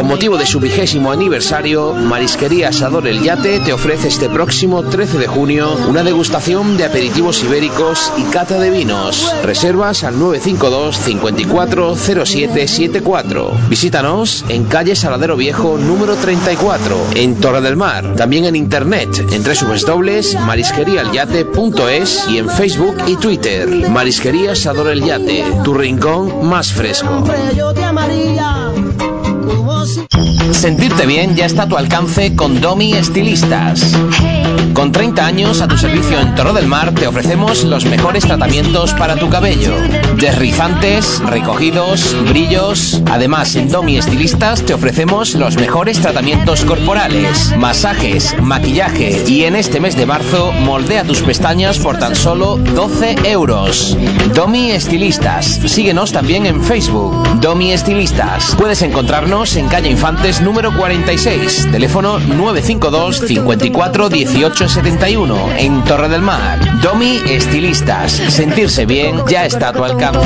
Con motivo de su vigésimo aniversario, Marisquería Asador El Yate te ofrece este próximo 13 de junio una degustación de aperitivos ibéricos y cata de vinos. Reservas al 952 54 0774. Visítanos en calle Saladero Viejo número 34, en Torre del Mar. También en internet en www.marisqueriaelyate.es y en Facebook y Twitter. Marisquería Asador El Yate, tu rincón más fresco. Sentirte bien ya está a tu alcance con Domi Estilistas. Con 30 años a tu servicio en Torre del Mar te ofrecemos los mejores tratamientos para tu cabello. Desrizantes, recogidos, brillos. Además, en Domi Estilistas te ofrecemos los mejores tratamientos corporales, masajes, maquillaje y en este mes de marzo moldea tus pestañas por tan solo 12 euros. Domi Estilistas. Síguenos también en Facebook. Domi Estilistas. Puedes encontrarnos en calle Infantes número 46, teléfono 952 54 18 71 en Torre del Mar. Domi Estilistas. Sentirse bien ya está a tu alcance.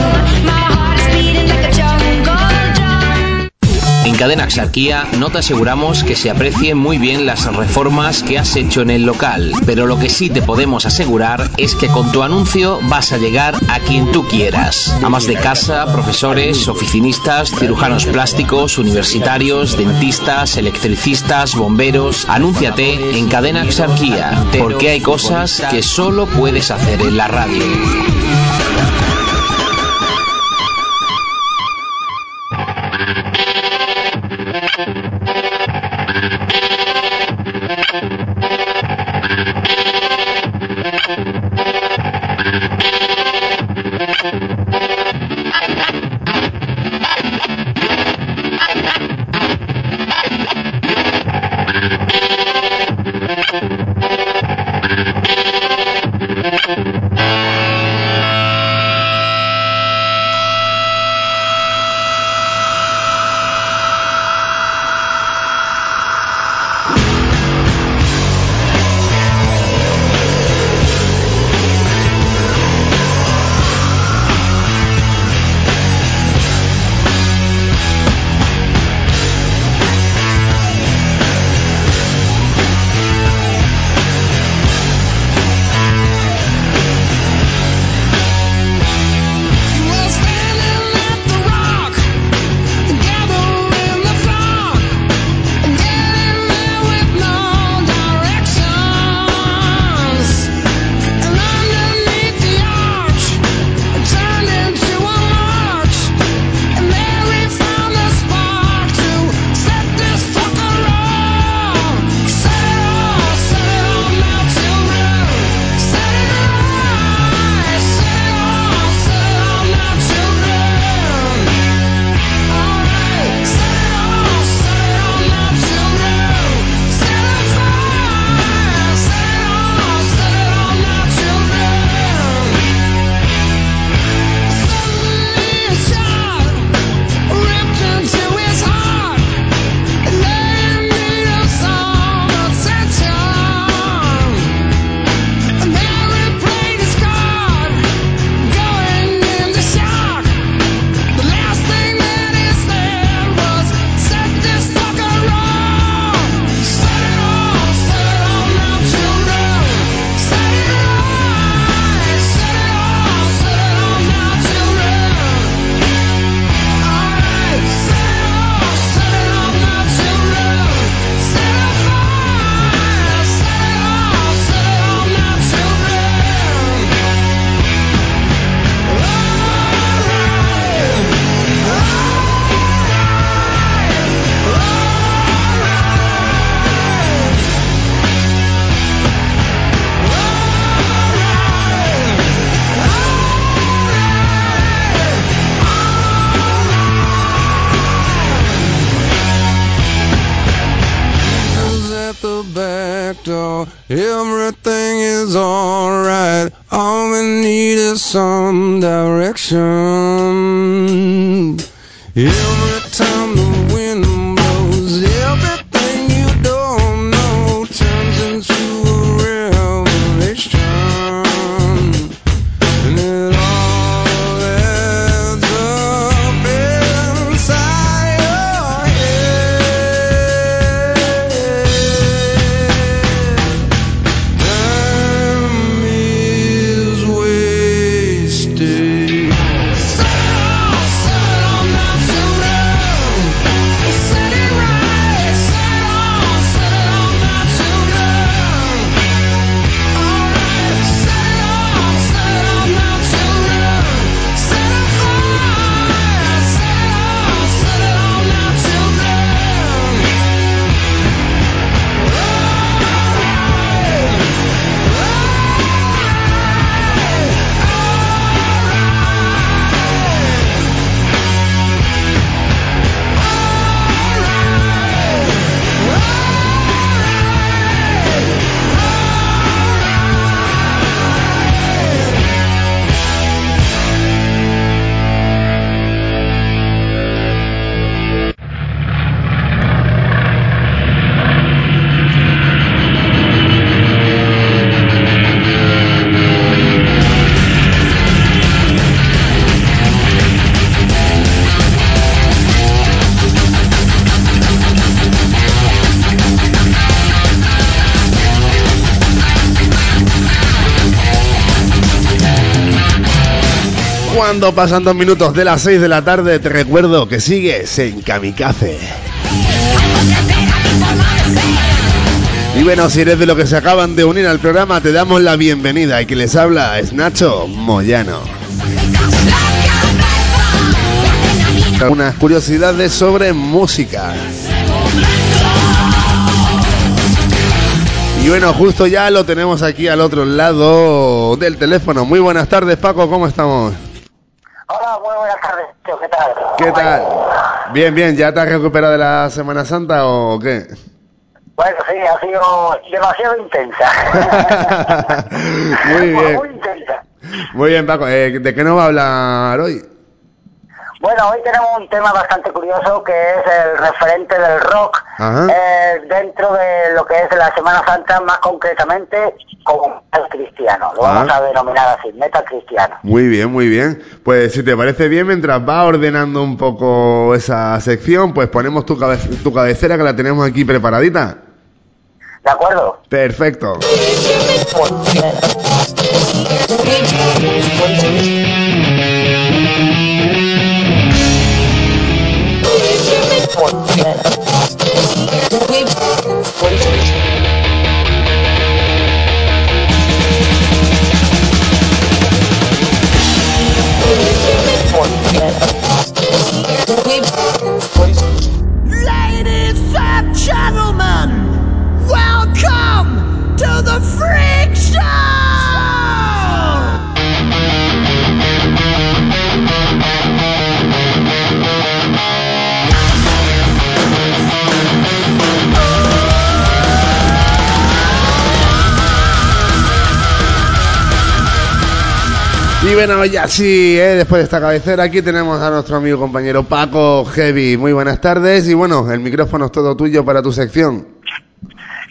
En Cadena Axarquía no te aseguramos que se aprecien muy bien las reformas que has hecho en el local, pero lo que sí te podemos asegurar es que con tu anuncio vas a llegar a quien tú quieras. Amas de casa, profesores, oficinistas, cirujanos plásticos, universitarios, dentistas, electricistas, bomberos. Anúnciate en Cadena Axarquía, porque hay cosas que solo puedes hacer en la radio. Pasan dos minutos de las 6 de la tarde, te recuerdo que sigues en Kamikaze. Y bueno, si eres de los que se acaban de unir al programa, te damos la bienvenida. Y que les habla es Nacho Moyano. Unas curiosidades sobre música. Y bueno, justo ya lo tenemos aquí al otro lado del teléfono. Muy buenas tardes, Paco, ¿cómo estamos? Hola, muy buenas tardes, tío, ¿qué tal? Bien, bien, ¿ya te has recuperado de la Semana Santa o qué? Bueno, sí, ha sido demasiado intensa. Muy bien, Muy intensa. muy bien, Paco. Eh, ¿De qué nos va a hablar hoy? Bueno, hoy tenemos un tema bastante curioso que es el referente del rock. Eh, dentro de lo que es la Semana Santa, más concretamente como metal cristiano. Lo vamos Ah. a denominar así, metal cristiano. Muy bien, muy bien. Pues si te parece bien, mientras va ordenando un poco esa sección, pues ponemos tu, cabe- tu cabecera que la tenemos aquí preparadita. ¿De acuerdo? Perfecto. What do you Y bueno, ya sí, ¿eh? después de esta cabecera, aquí tenemos a nuestro amigo compañero Paco Heavy. Muy buenas tardes y bueno, el micrófono es todo tuyo para tu sección.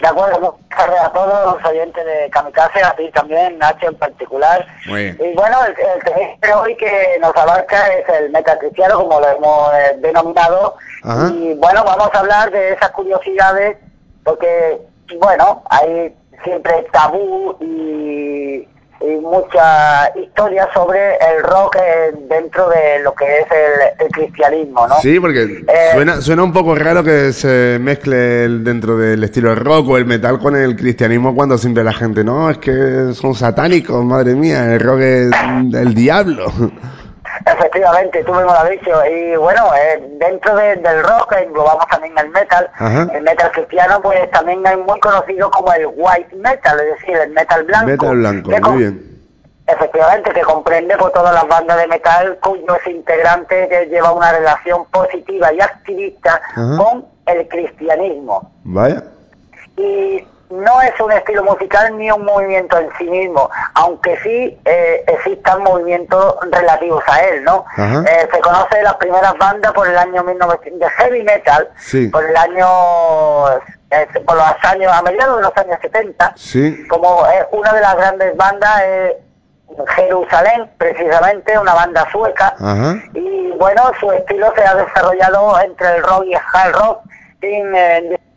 De acuerdo, buenas tardes a todos los oyentes de Kamikaze, a ti también, Nacho en particular. Y bueno, el, el tema de hoy que nos abarca es el metal cristiano, como lo hemos eh, denominado. Ajá. Y bueno, vamos a hablar de esas curiosidades, porque, bueno, hay siempre tabú y, y mucha historia sobre el rock eh, dentro de lo que es el, el cristianismo, ¿no? Sí, porque Eh, suena, suena un poco raro que se mezcle el- dentro del estilo rock o el metal con el cristianismo cuando siempre la gente, no, es que son satánicos, madre mía, el rock es del diablo. Efectivamente, tú mismo lo has dicho. Y bueno, eh, dentro de- del rock englobamos también el metal. Ajá. El metal cristiano, pues también es muy conocido como el white metal, es decir, el metal blanco. Metal blanco, que con- muy bien. Efectivamente, que comprende por todas las bandas de metal cuyos integrantes que lleva una relación positiva y activista Ajá. con el cristianismo. Vaya. y no es un estilo musical ni un movimiento en sí mismo, aunque sí eh, existan movimientos relativos a él, ¿no? Eh, se conoce las primeras bandas por el año 1900 de heavy metal, Sí. por el año eh, por los años a mediados de los años 70, Sí. como eh, una de las grandes bandas es Jerusalén, precisamente una banda sueca, Ajá. y bueno, su estilo se ha desarrollado entre el rock y el hard rock, sin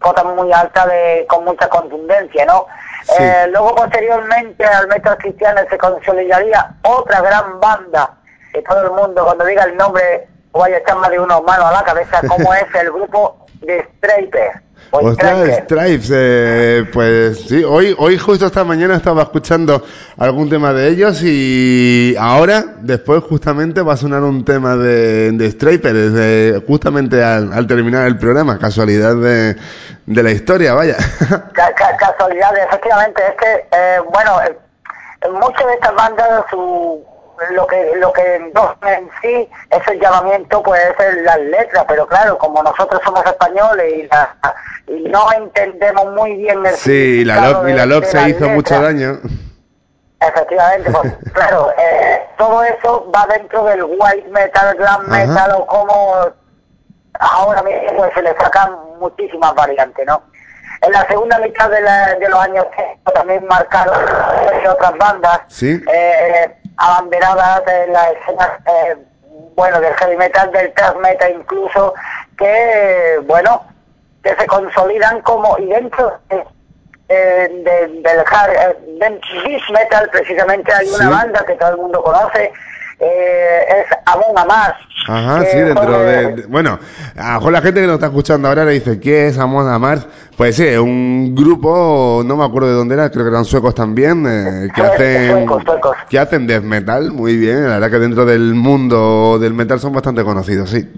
cotas muy altas de, con mucha contundencia, ¿no? Sí. Eh, luego, posteriormente, al metal cristiano se consolidaría otra gran banda, que todo el mundo, cuando diga el nombre, vaya a echar más de uno mano a la cabeza, como es el grupo de Straper. Ostras, Striper. Stripes, eh, pues sí, hoy, hoy justo esta mañana estaba escuchando algún tema de ellos y ahora, después justamente va a sonar un tema de, de Striper, eh, justamente al, al terminar el programa, casualidad de, de la historia, vaya. Ca- ca- casualidad, efectivamente, es que, eh, bueno, eh, muchas de estas bandas, su, lo que lo que en sí es el llamamiento, puede ser las letras, pero claro, como nosotros somos españoles y, la- y no entendemos muy bien el Sí, y la LOC, y la LOC se hizo mucho daño. Efectivamente, pues claro, eh, todo eso va dentro del white metal, glam metal o como ahora mismo pues, se le sacan muchísimas variantes, ¿no? En la segunda mitad de, la- de los años 60 también marcaron otras bandas Sí. eh, abanderadas en la escena, eh, bueno, del heavy metal, del thrash metal incluso, que, bueno, que se consolidan como, y dentro de, eh, de- del hard, eh, del metal precisamente hay una Sí. banda que todo el mundo conoce, eh, es Amon Amas. Ajá, sí, dentro de, de- Bueno, a lo mejor la gente que nos está escuchando ahora le dice, ¿qué es Amon Amarth? Pues sí, es un grupo, no me acuerdo de dónde era, creo que eran suecos también, eh, que hacen suecos, suecos. que hacen death metal, muy bien, la verdad que dentro del mundo del metal son bastante conocidos, sí.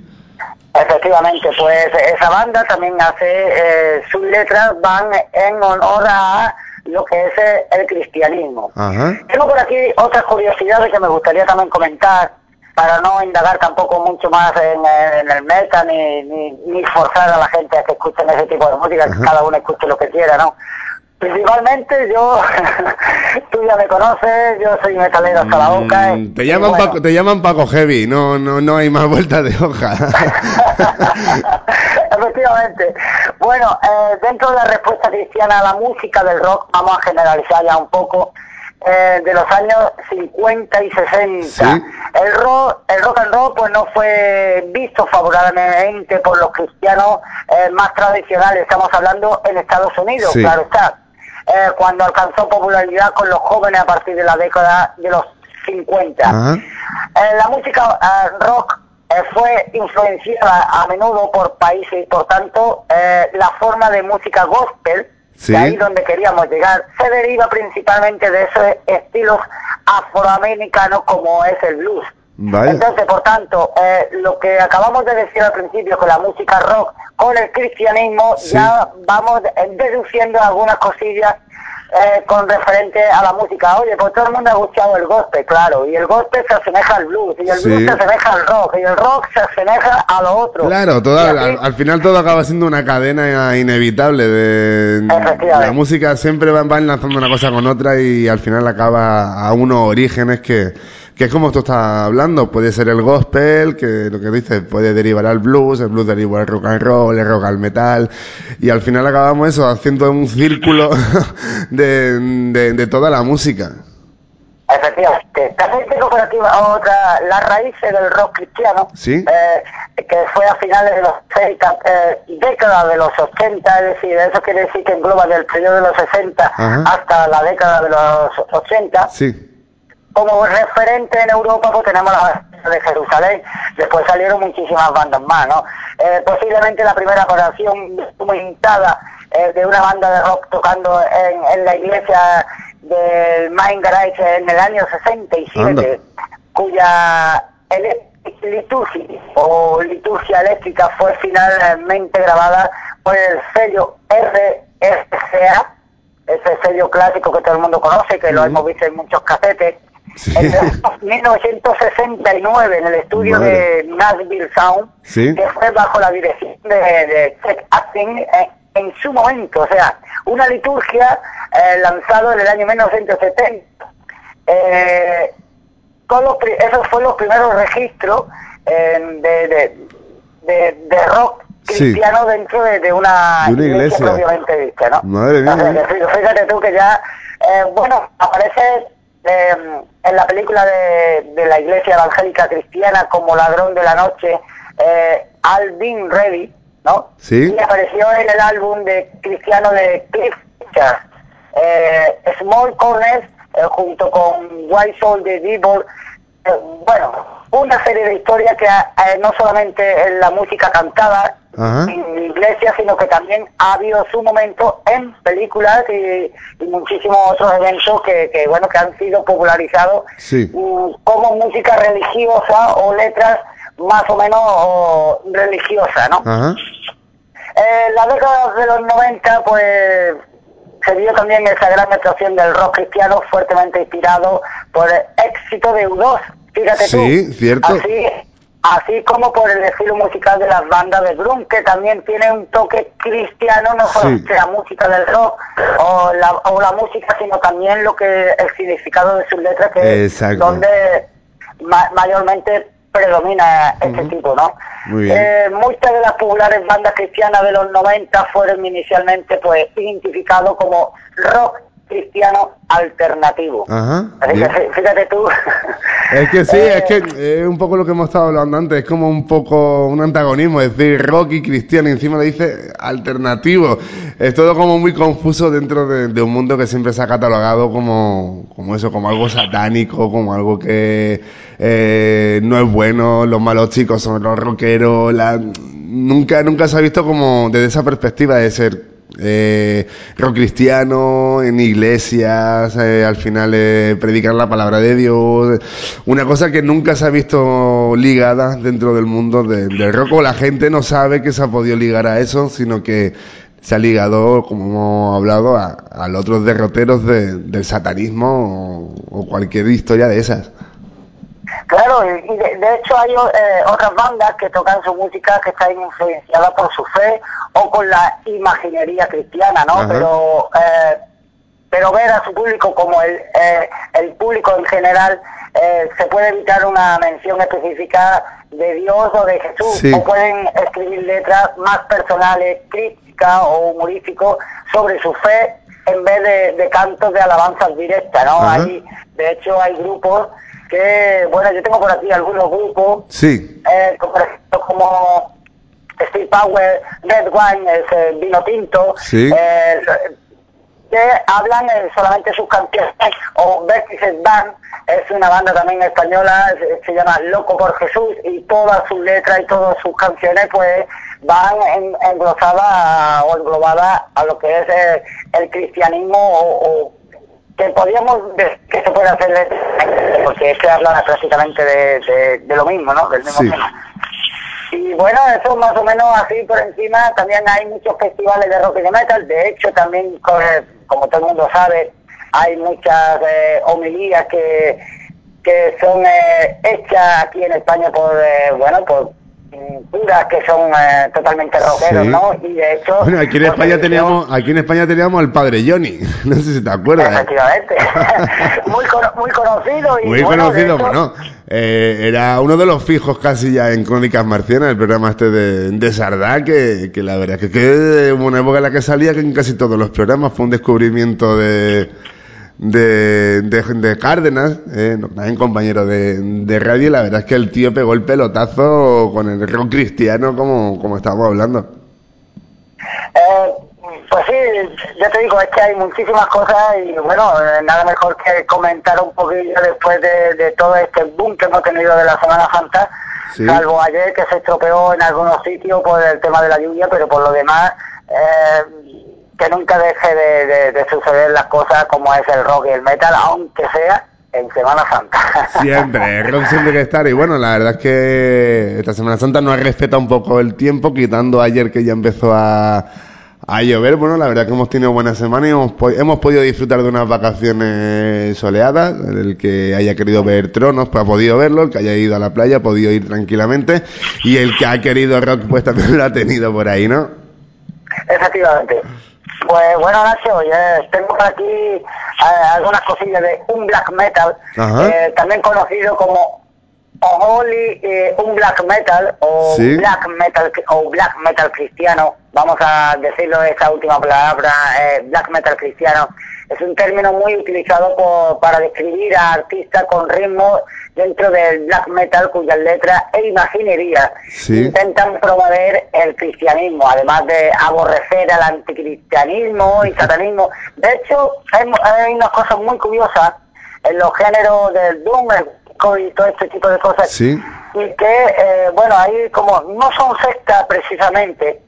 Efectivamente, pues esa banda también hace, eh, sus letras van en honor a lo que es el cristianismo. Ajá. Tengo por aquí otras curiosidades que me gustaría también comentar para no indagar tampoco mucho más en, en el metal ni, ni, ni forzar a la gente a que escuchen ese tipo de música, que cada uno escuche lo que quiera, ¿no? Principalmente yo, tú ya me conoces, yo soy metalero hasta la boca. Mm, Te llaman, bueno, Paco, te llaman Paco Heavy, no, no, no hay más vueltas de hoja. Efectivamente. Bueno, eh, dentro de la respuesta cristiana a la música del rock, vamos a generalizar ya un poco, eh, de los años 50 y 60. Sí. El rock, el rock and roll pues no fue visto favorablemente por los cristianos eh, más tradicionales, estamos hablando en Estados Unidos, Sí. claro está. Eh, cuando alcanzó popularidad con los jóvenes a partir de la década de los 50. Ajá. Eh, la música eh, rock fue influenciada a menudo por países y por tanto la forma de música gospel, Sí. de ahí donde queríamos llegar, se deriva principalmente de esos estilos afroamericanos como es el blues. Vaya. Entonces, por tanto, eh, lo que acabamos de decir al principio con la música rock, con el cristianismo, Sí. ya vamos deduciendo algunas cosillas eh, con referente a la música. Oye, pues todo el mundo ha escuchado el gospel, claro, y el gospel se asemeja al blues, y el Sí. blues se asemeja al rock, y el rock se asemeja a lo otro. Claro, todo, al, final todo acaba siendo una cadena inevitable de la música siempre va, va enlazando una cosa con otra y al final acaba a unos orígenes que, que es como tú estás hablando, puede ser el gospel, que lo que dices puede derivar al blues, el blues deriva al rock and roll, el rock al metal y al final acabamos eso haciendo un círculo de, de, de toda la música. Efectivamente. También tengo por aquí otra, las raíces del rock cristiano, Sí. eh, que fue a finales de los 60, eh, década de los 80, es decir, eso quiere decir que engloba del periodo de los 60 Ajá. hasta la década de los 80. Sí. Como referente en Europa, pues tenemos la de Jerusalén, después salieron muchísimas bandas más, ¿no? Eh, posiblemente la primera aparición documentada eh, de una banda de rock tocando en, en la iglesia del Main Garage en el año 67, Anda. cuya liturgia o liturgia eléctrica fue finalmente grabada por el sello RSA, ese sello clásico que todo el mundo conoce, que lo hemos visto en muchos casetes, en el 1969 en el estudio Madre. de Nashville Sound, Sí. que fue bajo la dirección de, de Chet Atkins, eh, en su momento, o sea, una liturgia eh, lanzado en el año 1970. Eh, con los esos fueron los primeros registros eh, de, de, de- de rock Sí. cristiano dentro de, de una, De una iglesia. propiamente dicha, ¿no? Madre mía. Fí- fíjate tú que ya, eh, bueno, aparece eh, en la película de, de la iglesia evangélica cristiana como ladrón de la noche, eh, Alvin Reddy, ¿no? Sí. Y apareció en el álbum de cristiano de Cliff Richard, eh, Small Corners, eh, junto con White Soul de Devil, eh, bueno, una serie de historias que eh, no solamente en la música cantada, Ajá. en iglesia, sino que también ha habido su momento en películas y, y muchísimos otros eventos que, que, bueno, que han sido popularizados Sí. como música religiosa o letras más o menos o, religiosas, ¿no? Ajá. En las décadas de los 90, pues se vio también esa gran explosión del rock cristiano fuertemente inspirado por el éxito de U2, fíjate tú. Sí, cierto. Así, así como por el estilo musical de las bandas de grunge, que también tiene un toque cristiano, no solo Sí. la música del rock o la, o la música, sino también lo que el significado de sus letras, que es donde ma- mayormente predomina este tipo, ¿no? Muy bien. Eh, muchas de las populares bandas cristianas de los 90 fueron inicialmente pues identificados como rock cristiano alternativo. Ajá. Así que fíjate tú. Es que sí, Eh, es que es un poco lo que hemos estado hablando antes, es como un poco un antagonismo, es decir, rock y cristiano, y encima le dice alternativo. Es todo como muy confuso dentro de, de un mundo que siempre se ha catalogado como, como eso, como algo satánico, como algo que eh, no es bueno, los malos chicos son los rockeros, la, nunca, nunca se ha visto como desde esa perspectiva de ser eh, rock cristiano, en iglesias, eh, al final eh, predicar la palabra de Dios, una cosa que nunca se ha visto ligada dentro del mundo de- del rock, o la gente no sabe que se ha podido ligar a eso, sino que se ha ligado, como hemos hablado, a, los otros derroteros de- del satanismo o cualquier historia de esas. Claro, y de, de hecho hay eh, otras bandas que tocan su música que está influenciada por su fe o con la imaginería cristiana, ¿no? Ajá. Pero eh, pero ver a su público como el, eh, el público en general eh, se puede evitar una mención específica de Dios o de Jesús Sí. o pueden escribir letras más personales, críticas o humorísticos sobre su fe en vez de, de cantos de alabanzas directas, ¿no? Ajá. Hay, de hecho hay grupos que, bueno, yo tengo por aquí algunos grupos, Sí, eh, como, por ejemplo, como Steve Power, Red Wine, es vino tinto, Sí. eh, que hablan eh, solamente sus canciones, o Vértices Band, es una banda también española, se, se llama Loco por Jesús, y todas sus letras y todas sus canciones pues van en, englosadas a- o englobadas a lo que es el cristianismo o, o que podríamos ver que se puede hacer porque es que hablan prácticamente de, de- de lo mismo, ¿no? Del mismo Sí. tema. Y bueno, eso más o menos así por encima. También hay muchos festivales de rock y de metal. De hecho, también, co- como todo el mundo sabe, hay muchas eh, homilías que, que son eh, hechas aquí en España por, eh, bueno, por mm, curas que son eh, totalmente rockeros, Sí. ¿no? Y de hecho... bueno, aquí en España teníamos, aquí en España teníamos al padre Johnny, no sé si te acuerdas. Efectivamente. muy, cono- muy conocido y Muy bueno, conocido, hecho- bueno, eh, era uno de los fijos casi ya en Crónicas Marcianas, el programa este de, de Sardá, que, que la verdad es que, que hubo una época en la que salía que en casi todos los programas fue un descubrimiento de, de, de, de Cárdenas, eh, también compañero de, de radio, y la verdad es que el tío pegó el pelotazo con el rock cristiano como, como estábamos hablando. Eh, pues sí, ya te digo, es que hay muchísimas cosas y bueno, eh, nada mejor que comentar un poquillo después de, de todo este boom que hemos tenido de la Semana Santa, Sí. salvo ayer que se estropeó en algunos sitios por el tema de la lluvia, pero por lo demás, eh, que nunca deje de, de- de suceder las cosas como es el rock y el metal, aunque sea en Semana Santa. Siempre, el rock siempre hay que estar. Y bueno, la verdad es que esta Semana Santa nos ha respetado un poco el tiempo, quitando ayer que ya empezó a, a llover. Bueno, la verdad que hemos tenido buena semana y hemos, po- hemos podido disfrutar de unas vacaciones soleadas. El que haya querido ver tronos, pues ha podido verlo. El que haya ido a la playa ha podido ir tranquilamente. Y el que ha querido rock, pues también lo ha tenido por ahí, ¿no? efectivamente. Pues bueno, Nacho, ya tengo por aquí eh, algunas cosillas de un black metal, eh, también conocido como Holy, eh, un black metal o Sí. black metal o black metal cristiano, vamos a decirlo esa última palabra, black metal cristiano. Es un término muy utilizado por- para describir a artistas con ritmo dentro del black metal cuyas letras e imaginería Sí. intentan promover el cristianismo, además de aborrecer al anticristianismo y satanismo. De hecho, hay, hay unas cosas muy curiosas en los géneros del doom y todo este tipo de cosas Sí. y que, eh, bueno, ahí como no son sectas precisamente,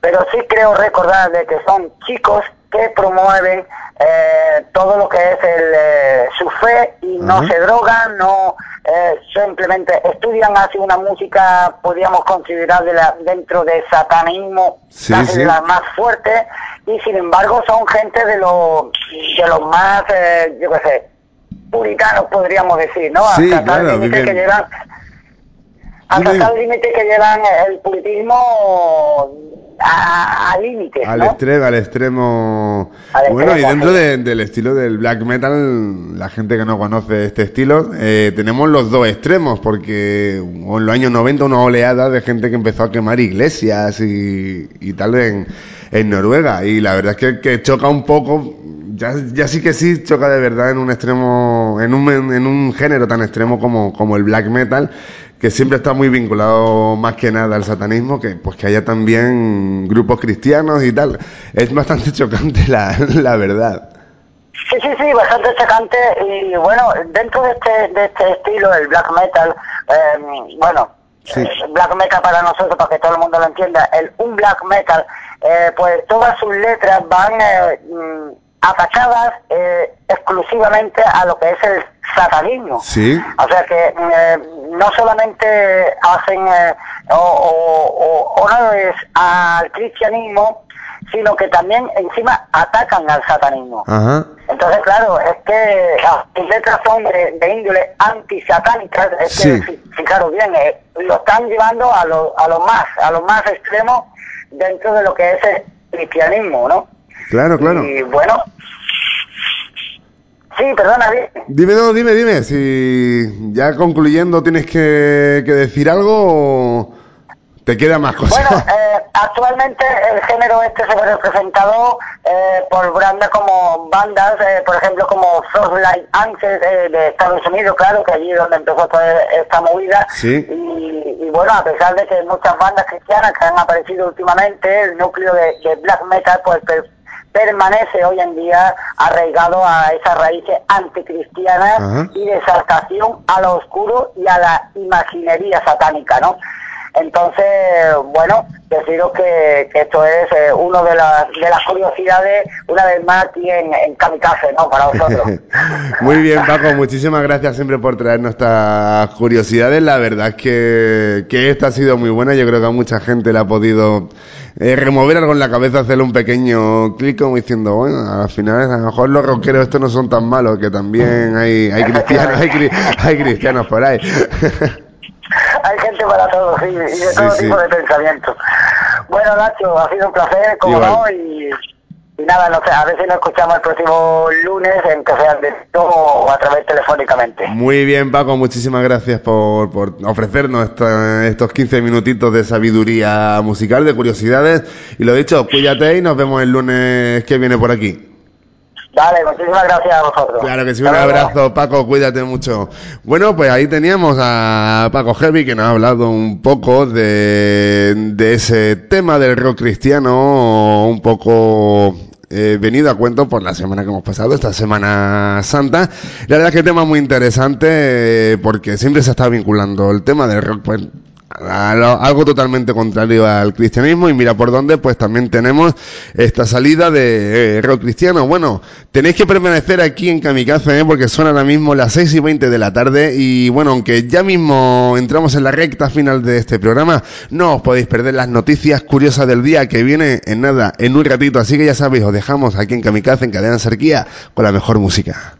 pero sí creo recordar de que son chicos que promueven eh, todo lo que es el, eh, su fe y no se drogan, no eh, simplemente estudian, hacen una música, podríamos considerar de la- dentro del satanismo, Sí, sí. de las más fuertes, y sin embargo son gente de los, de los más, eh, yo qué sé, puritanos podríamos decir, ¿no? Sí, Hasta tal límite que llevan hasta tal límite que llevan el puritismo a, a límites, Al ¿no? extremo, al extremo. Al bueno, y dentro de- del estilo del black metal, la gente que no conoce este estilo, eh, tenemos los dos extremos, porque en los años 90 una oleada de gente que empezó a quemar iglesias y, y tal en, en Noruega. Y la verdad es que, que choca un poco, ya, ya sí que sí choca de verdad en un extremo, en un, en un género tan extremo como, como el black metal que siempre está muy vinculado más que nada al satanismo, que pues que haya también grupos cristianos y tal. Es bastante chocante la, la verdad. Sí, sí, sí, bastante chocante y bueno, dentro de este, de este estilo, el black metal, eh, bueno, Sí. black metal para nosotros, para que todo el mundo lo entienda, el un black metal, eh, pues todas sus letras van eh, mm, atacadas eh, exclusivamente a lo que es el satanismo. Sí. O sea que eh, no solamente hacen eh, o, o, o- honores al cristianismo, sino que también encima atacan al satanismo. Ajá. Entonces, claro, es que las letras son de, de índole antisatánicas, es Sí. que, fi- fijaros bien, eh, lo están llevando a lo, a lo más, a lo más extremo dentro de lo que es el cristianismo, ¿no? Claro, claro. Y bueno, sí, perdona, di- Dime, no, dime, dime, si ya concluyendo tienes que, que decir algo o te queda más cosas. Bueno, eh, actualmente el género este se ve representado eh, por bandas como bandas, eh, por ejemplo, como Frostlight Answers eh, de Estados Unidos, claro, que allí es donde empezó toda esta movida. Sí. Y, y bueno, a pesar de que muchas bandas cristianas que han aparecido últimamente, el núcleo de, de black metal, pues permanece hoy en día arraigado a esas raíces anticristianas Ajá. y de exaltación a lo oscuro y a la imaginería satánica, ¿no? Entonces, bueno, deciros que, que esto es eh, uno de las, de las curiosidades, una vez más aquí en, en Kamikaze, ¿no? Para vosotros. Muy bien, Paco, muchísimas gracias siempre por traernos estas curiosidades. La verdad es que, que esta ha sido muy buena. Yo creo que a mucha gente le ha podido eh, remover algo en la cabeza, hacerle un pequeño clic como diciendo, bueno, al final a lo mejor los rockeros estos no son tan malos, que también hay, hay cristianos, hay, hay cristianos por ahí. Hay gente para todo, sí, y de Sí, todo sí. tipo de pensamientos. Bueno, Nacho, ha sido un placer, como no, y, y nada, no sé, a ver si nos escuchamos el próximo lunes, en que sea de o a través telefónicamente. Muy bien, Paco, muchísimas gracias por, por ofrecernos esta- estos 15 minutitos de sabiduría musical, de curiosidades. Y lo dicho, cuídate y nos vemos el lunes que viene por aquí. Dale, muchísimas gracias a vosotros. Claro que sí, un abrazo, Paco, cuídate mucho. Bueno, pues ahí teníamos a Paco Heavy que nos ha hablado un poco de, de ese tema del rock cristiano, un poco eh, venido a cuento por la semana que hemos pasado, esta Semana Santa. La verdad es que tema muy interesante eh, porque siempre se está vinculando el tema del rock, pues algo totalmente contrario al cristianismo y mira por dónde pues también tenemos esta salida de eh, cristiano. Bueno tenéis que permanecer aquí en Kamikaze ¿eh? porque son ahora mismo las 6 y 20 de la tarde y bueno aunque ya mismo entramos en la recta final de este programa no os podéis perder las noticias curiosas del día que viene en nada en un ratito. Así que ya sabéis os dejamos aquí en Kamikaze en Cadena Serquía con la mejor música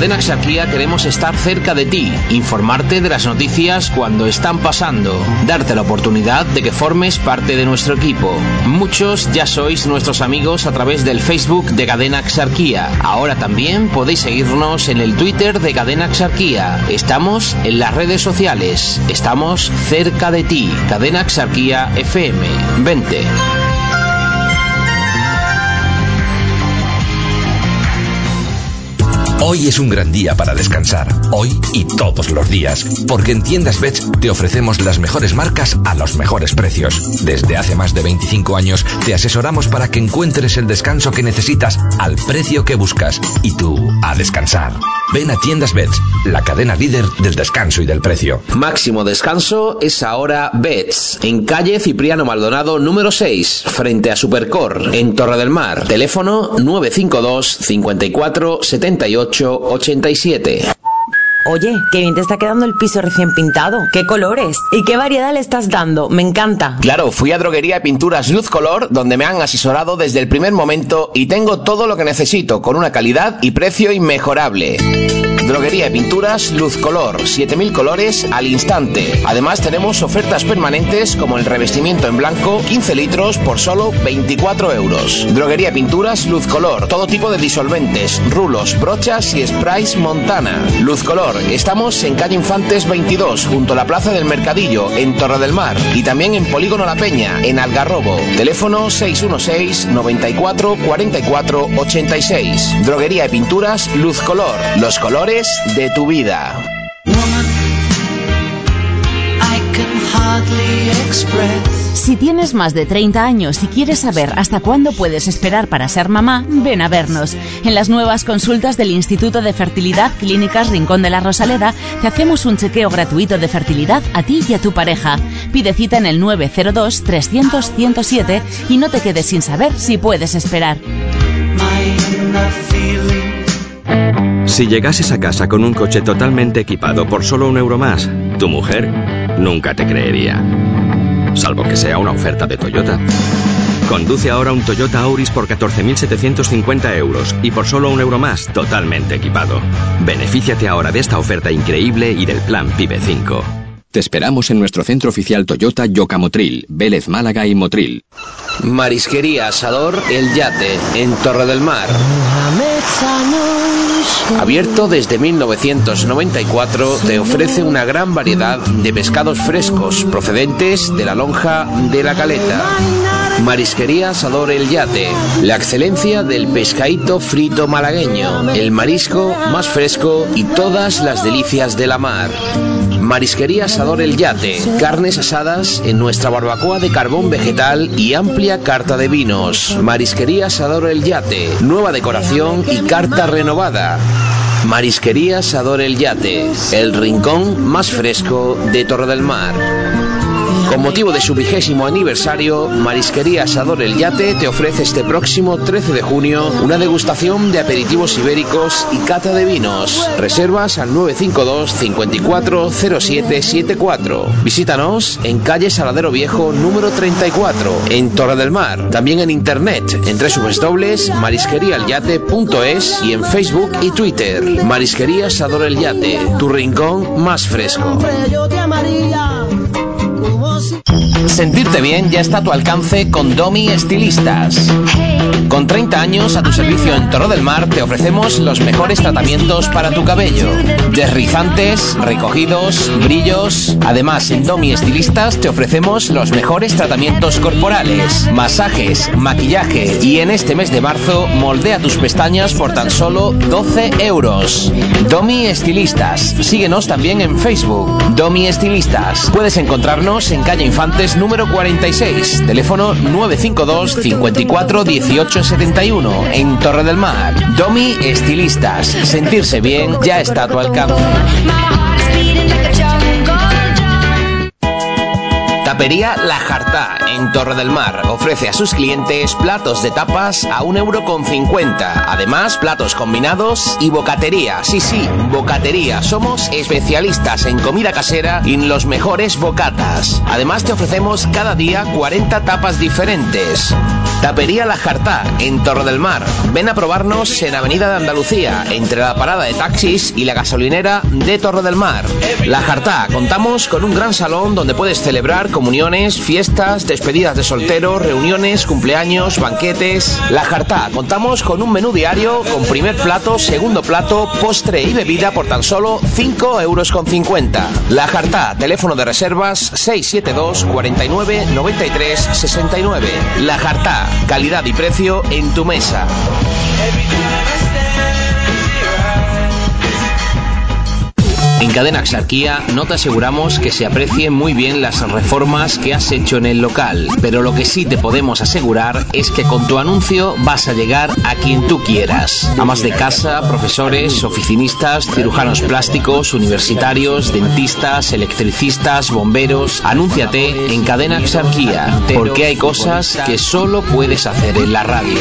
Cadena Exarquía queremos estar cerca de ti, informarte de las noticias cuando están pasando, darte la oportunidad de que formes parte de nuestro equipo. Muchos ya sois nuestros amigos a través del Facebook de Cadena Exarquía. Ahora también podéis seguirnos en el Twitter de Cadena Exarquía. Estamos en las redes sociales. Estamos cerca de ti. Cadena Exarquía FM. Vente. Hoy es un gran día para descansar, hoy y todos los días, porque en Tiendas Bets te ofrecemos las mejores marcas a los mejores precios. Desde hace más de 25 años te asesoramos para que encuentres el descanso que necesitas al precio que buscas y tú a descansar. Ven a Tiendas Bets, la cadena líder del descanso y del precio. Máximo descanso es ahora Bets, en calle Cipriano Maldonado número 6, frente a Supercor, en Torre del Mar. Teléfono 952 54 78 87. Oye, qué bien te está quedando el piso recién pintado. ¿Qué colores? ¿Y qué variedad le estás dando? Me encanta. Claro, fui a Droguería de Pinturas Luz Color, donde me han asesorado desde el primer momento y tengo todo lo que necesito, con una calidad y precio inmejorable. Droguería y pinturas Luz Color, 7000 colores al instante. Además tenemos ofertas permanentes como el revestimiento en blanco, 15 litros por solo 24 euros. Droguería y pinturas Luz Color, todo tipo de disolventes, rulos, brochas y sprays Montana. Luz Color, estamos en calle Infantes 22, junto a la Plaza del Mercadillo, en Torre del Mar. Y también en Polígono La Peña, en Algarrobo. Teléfono 616 94 44 86. Droguería y pinturas Luz Color, los colores de tu vida. Si tienes más de 30 años y quieres saber hasta cuándo puedes esperar para ser mamá, ven a vernos. En las nuevas consultas del Instituto de Fertilidad Clínicas Rincón de la Rosaleda te hacemos un chequeo gratuito de fertilidad a ti y a tu pareja. Pide cita en el 902 300 107 y no te quedes sin saber si puedes esperar. Si llegases a casa con un coche totalmente equipado por solo un euro más, tu mujer nunca te creería. Salvo que sea una oferta de Toyota. Conduce ahora un Toyota Auris por 14.750 euros y por solo un euro más totalmente equipado. Benefíciate ahora de esta oferta increíble y del plan PIBE 5. Te esperamos en nuestro centro oficial Toyota Yocamotril, Vélez Málaga y Motril. Marisquería Asador El Yate, en Torre del Mar. Abierto desde 1994, te ofrece una gran variedad de pescados frescos procedentes de la lonja de la caleta. Marisquería Asador El Yate, la excelencia del pescadito frito malagueño, el marisco más fresco y todas las delicias de la mar. Marisquería Asador El Yate, carnes asadas en nuestra barbacoa de carbón vegetal y amplia carta de vinos. Marisquería Asador El Yate, nueva decoración y carta renovada. Marisquería Asador El Yate, el rincón más fresco de Torre del Mar. Con motivo de su vigésimo aniversario, Marisquería Asador El Yate te ofrece este próximo 13 de junio una degustación de aperitivos ibéricos y cata de vinos. Reservas al 952 54 0774. Visítanos en calle Saladero Viejo número 34 en Torre del Mar. También en internet en www.marisqueriaelyate.es y en Facebook y Twitter. Marisquería Asador El Yate, tu rincón más fresco. Sentirte bien ya está a tu alcance con Domi Estilistas. Con 30 años a tu servicio en Torre del Mar te ofrecemos los mejores tratamientos para tu cabello. Desrizantes, recogidos, brillos. Además, en Domi Estilistas te ofrecemos los mejores tratamientos corporales, masajes, maquillaje y en este mes de marzo moldea tus pestañas por tan solo 12 euros. Domi Estilistas. Síguenos también en Facebook. Domi Estilistas. Puedes encontrarnos en calle Infantes número 46, teléfono 952 54 18 71 en Torre del Mar. Domi Estilistas. Sentirse bien ya está a tu alcance. Tapería La Jartá, en Torre del Mar, ofrece a sus clientes platos de tapas a 1,50 euro con 50. Además, platos combinados y bocatería. Sí, sí, bocatería. Somos especialistas en comida casera y en los mejores bocatas. Además, te ofrecemos cada día 40 tapas diferentes. Tapería La Jartá, en Torre del Mar. Ven a probarnos en Avenida de Andalucía, entre la parada de taxis y la gasolinera de Torre del Mar. La Jartá, contamos con un gran salón donde puedes celebrar comuniones, fiestas, despedidas de soltero, reuniones, cumpleaños, banquetes. La Jartá, contamos con un menú diario con primer plato, segundo plato, postre y bebida por tan solo 5 euros con 50. La Jartá, teléfono de reservas 672 49 93 69. La Jartá, calidad y precio en tu mesa. En Cadena Axarquía no te aseguramos que se aprecien muy bien las reformas que has hecho en el local, pero lo que sí te podemos asegurar es que con tu anuncio vas a llegar a quien tú quieras. Amas de casa, profesores, oficinistas, cirujanos plásticos, universitarios, dentistas, electricistas, bomberos. Anúnciate en Cadena Axarquía, porque hay cosas que solo puedes hacer en la radio.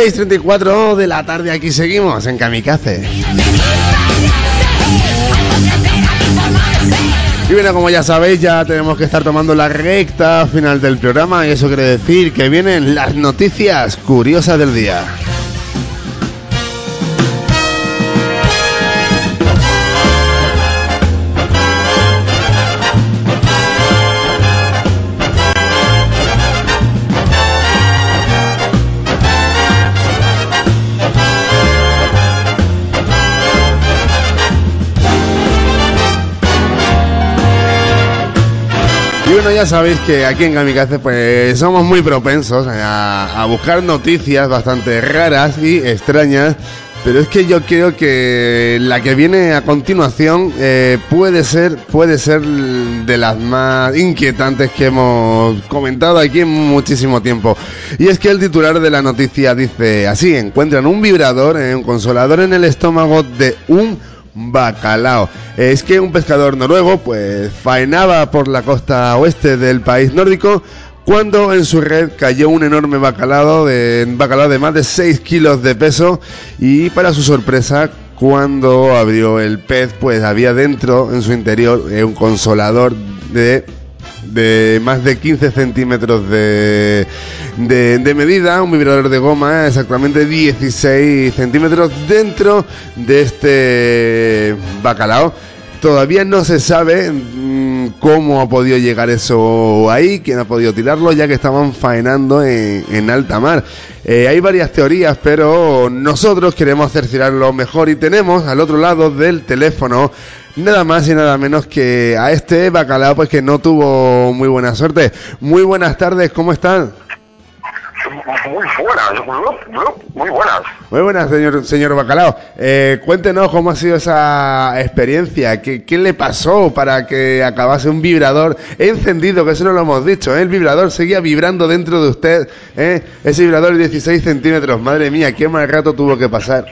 6.34 de la tarde aquí seguimos en Kamikaze. Y bueno, como ya sabéis, ya tenemos que estar tomando la recta final del programa y eso quiere decir que vienen las noticias curiosas del día. Bueno, ya sabéis que aquí en Kamikaze pues somos muy propensos a, buscar noticias bastante raras y extrañas. Pero es que yo creo que la que viene a continuación eh, puede ser puede ser de las más inquietantes que hemos comentado aquí en muchísimo tiempo. Y es que el titular de la noticia dice así, encuentran un vibrador, un consolador en el estómago de un bacalao. Es que un pescador noruego pues faenaba por la costa oeste del país nórdico cuando en su red cayó un enorme bacalao de, bacalao de más de 6 kilos de peso y para su sorpresa cuando abrió el pez pues había dentro en su interior un consolador de de más de 15 centímetros de, de, de medida, un vibrador de goma, exactamente 16 centímetros dentro de este bacalao. Todavía no se sabe mm, cómo ha podido llegar eso ahí, quién ha podido tirarlo, ya que estaban faenando en, alta mar. Eh, hay varias teorías, pero nosotros queremos cerciorarlo mejor y tenemos al otro lado del teléfono nada más y nada menos que a este bacalao, pues que no tuvo muy buena suerte. Muy buenas tardes, ¿cómo están? Muy buenas, muy buenas. Muy buenas, señor, señor Bacalao. Eh, cuéntenos cómo ha sido esa experiencia. ¿Qué, ¿Qué le pasó para que acabase un vibrador encendido? Que eso no lo hemos dicho. ¿eh? El vibrador seguía vibrando dentro de usted. ¿eh? Ese vibrador de 16 centímetros. Madre mía, qué mal rato tuvo que pasar.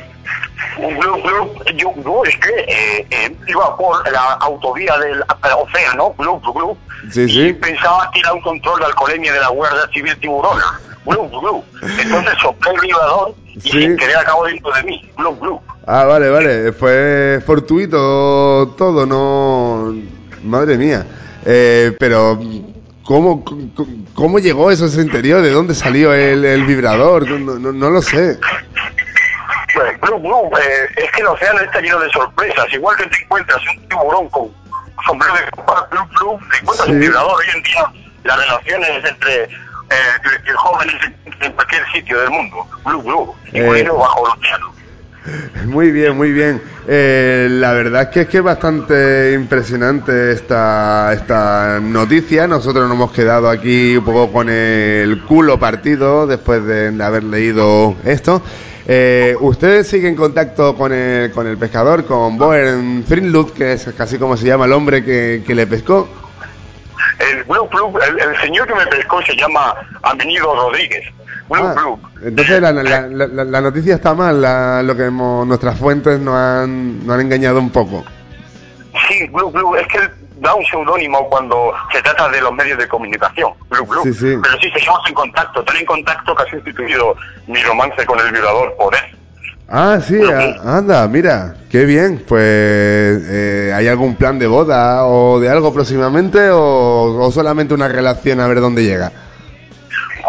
Blue, blue, yo, yo es que eh, eh, iba por la autovía del océano, blue, blue, blue, Sí, y sí. pensaba tirar un control de alcoholemia de la Guardia Civil Tiburona, blue, blue. Entonces soplé el vibrador y Sí. sin querer acabó dentro de mí, blue, blue. Ah, vale, vale. Fue fortuito todo, no. Madre mía. Eh, pero, ¿cómo, cómo, cómo llegó eso a ese interior? ¿De dónde salió el, el vibrador? No, no- no lo sé. Blue, blue, eh, es que el océano está lleno de sorpresas, igual que te encuentras un tiburón con sombrero de copa, blue, blue, te encuentras un Sí. vibrador hoy en día, las relaciones entre eh, jóvenes en cualquier sitio del mundo, blue, blue, incluido Eh. bajo el océano. Muy bien, muy bien. Eh, la verdad es que es que es bastante impresionante esta, esta noticia. Nosotros nos hemos quedado aquí un poco con el culo partido después de haber leído esto. Eh, ¿Usted sigue en contacto con el, con el pescador, con Boern Frinlut, que es casi como se llama el hombre que, que le pescó? El Blue Blue, el, el señor que me pescó se llama Amenido Rodríguez. Blue Ah, Blue. Entonces la, la- la- la- la noticia está mal, la- lo que hemos- nuestras fuentes nos han, nos han engañado un poco. Sí, Blue Blue, es que él da un seudónimo cuando se trata de los medios de comunicación. Blue Blue. Sí, sí. Pero sí, seguimos en contacto. Tan en contacto que ha sustituido mi romance con el violador por él. Ah, sí, a- anda, mira, qué bien. Pues, eh, ¿hay algún plan de boda o de algo próximamente o, o solamente una relación a ver dónde llega?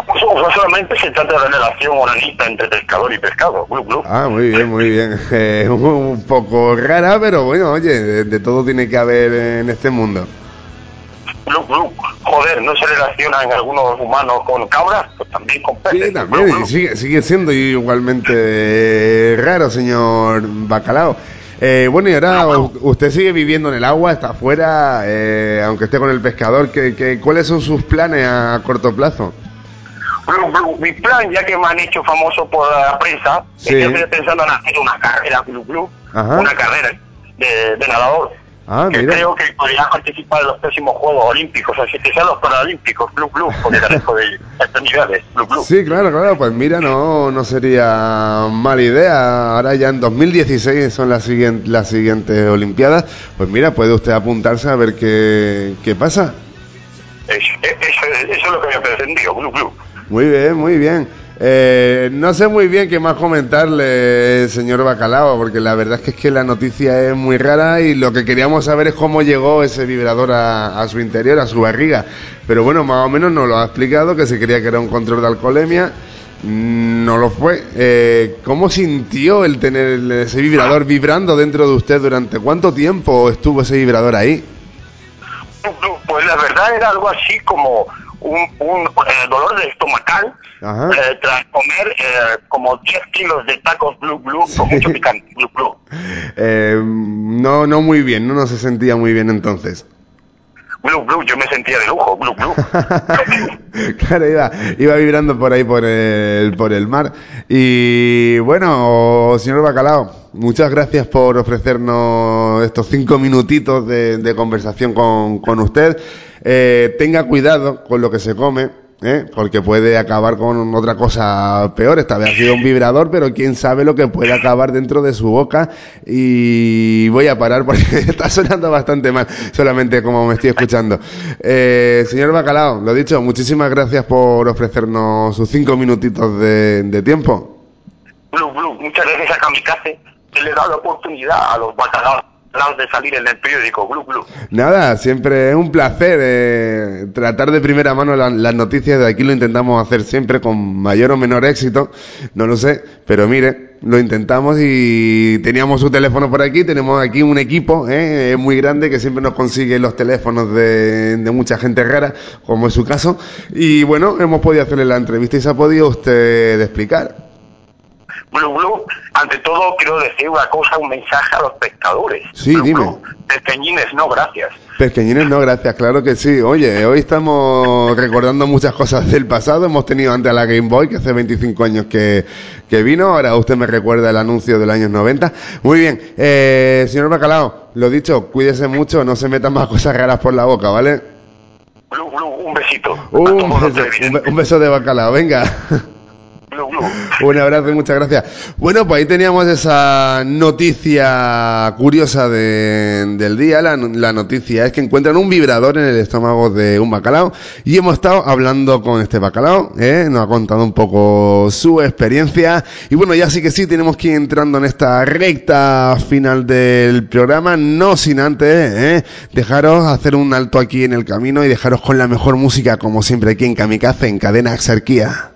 Pues, no solamente se trata de relación onanista entre pescador y pescado. Ah, muy bien, muy bien. Eh, un, poco rara, pero bueno, oye, de, de todo tiene que haber en este mundo. Joder, ¿no se relacionan algunos humanos con cabras? Pues también con peces. Sí, también, sigue, sigue siendo igualmente eh, raro, señor Bacalao. Eh, bueno, y ahora usted sigue viviendo en el agua, está afuera, eh, aunque esté con el pescador. ¿qué, qué, cuáles son sus planes a corto plazo? Blue, Blue, mi plan, ya que me han hecho famoso por la prensa, Sí. es que estoy pensando en hacer una carrera Blue Blue, Ajá. una carrera de, de nadador. Ah, que mira. creo que podría participar en los próximos Juegos Olímpicos, así que sean los Paralímpicos, Blue Blue, porque carezco de extremidades, Blue Blue. Sí, claro, claro, pues mira, no, no sería mala idea. Ahora ya en 2016 son las, siguientes las siguientes Olimpiadas. Pues mira, puede usted apuntarse a ver qué, qué pasa. Es- es- eso, es- eso es lo que me ha pretendido, Blue Blue. Muy bien, muy bien. Eh, no sé muy bien qué más comentarle, señor Bacalao, porque la verdad es que, es que la noticia es muy rara y lo que queríamos saber es cómo llegó ese vibrador a, su interior, a su barriga. Pero bueno, más o menos nos lo ha explicado, que se creía que era un control de alcoholemia. Mm, No lo fue. Eh, ¿Cómo sintió el tener ese vibrador vibrando dentro de usted durante cuánto tiempo estuvo ese vibrador ahí? Pues la verdad era algo así como un, un eh, dolor de estomacal eh, tras comer eh, como 10 kilos de tacos blue blue con mucho picante blue blue. Eh, no, no muy bien, no, no se sentía muy bien entonces. Blue blue, yo me sentía de lujo, blue blue. Claro, iba, iba vibrando por ahí por el, por el mar. Y bueno, señor Bacalao, muchas gracias por ofrecernos estos cinco minutitos de, de conversación con, con usted. Eh, tenga cuidado con lo que se come. ¿eh? Porque puede acabar con otra cosa peor. Esta vez ha sido un vibrador, pero quién sabe lo que puede acabar dentro de su boca. Y voy a parar porque está sonando bastante mal, solamente como me estoy escuchando. Eh, señor Bacalao, lo dicho, muchísimas gracias por ofrecernos sus cinco minutitos de, tiempo. Muchas gracias a Kamikaze le da la oportunidad a los bacalaos de salir en el periódico. Nada, siempre es un placer eh, tratar de primera mano la- las noticias. De aquí lo intentamos hacer siempre con mayor o menor éxito, no lo sé, pero mire, lo intentamos y teníamos su teléfono por aquí. Tenemos aquí un equipo eh, muy grande que siempre nos consigue los teléfonos de, de mucha gente rara, como es su caso. Y bueno, hemos podido hacerle la entrevista y se ha podido usted explicar. Blue blue, ante todo quiero decir una cosa, un mensaje a los pescadores. Sí, dime. Pequeñines, no gracias. Pequeñines, no, gracias, claro que sí. Oye, hoy estamos recordando muchas cosas del pasado. Hemos tenido antes a la Game Boy, que hace 25 años que, que vino. Ahora usted me recuerda el anuncio de los años 90. Muy bien, eh, señor Bacalao, lo dicho, cuídese mucho, no se metan más cosas raras por la boca, ¿vale? Blue blue, un besito. Un beso, un be- un beso de Bacalao, venga. Un abrazo y muchas gracias. Bueno, pues ahí teníamos esa noticia curiosa de- del día. La, la noticia es que encuentran un vibrador en el estómago de un bacalao y hemos estado hablando con este bacalao. ¿eh? Nos ha contado un poco su experiencia. Y bueno, ya sí que sí, tenemos que ir entrando en esta recta final del programa. No sin antes ¿eh? dejaros hacer un alto aquí en el camino y dejaros con la mejor música, como siempre aquí en Kamikaze, en Cadena Exarquía.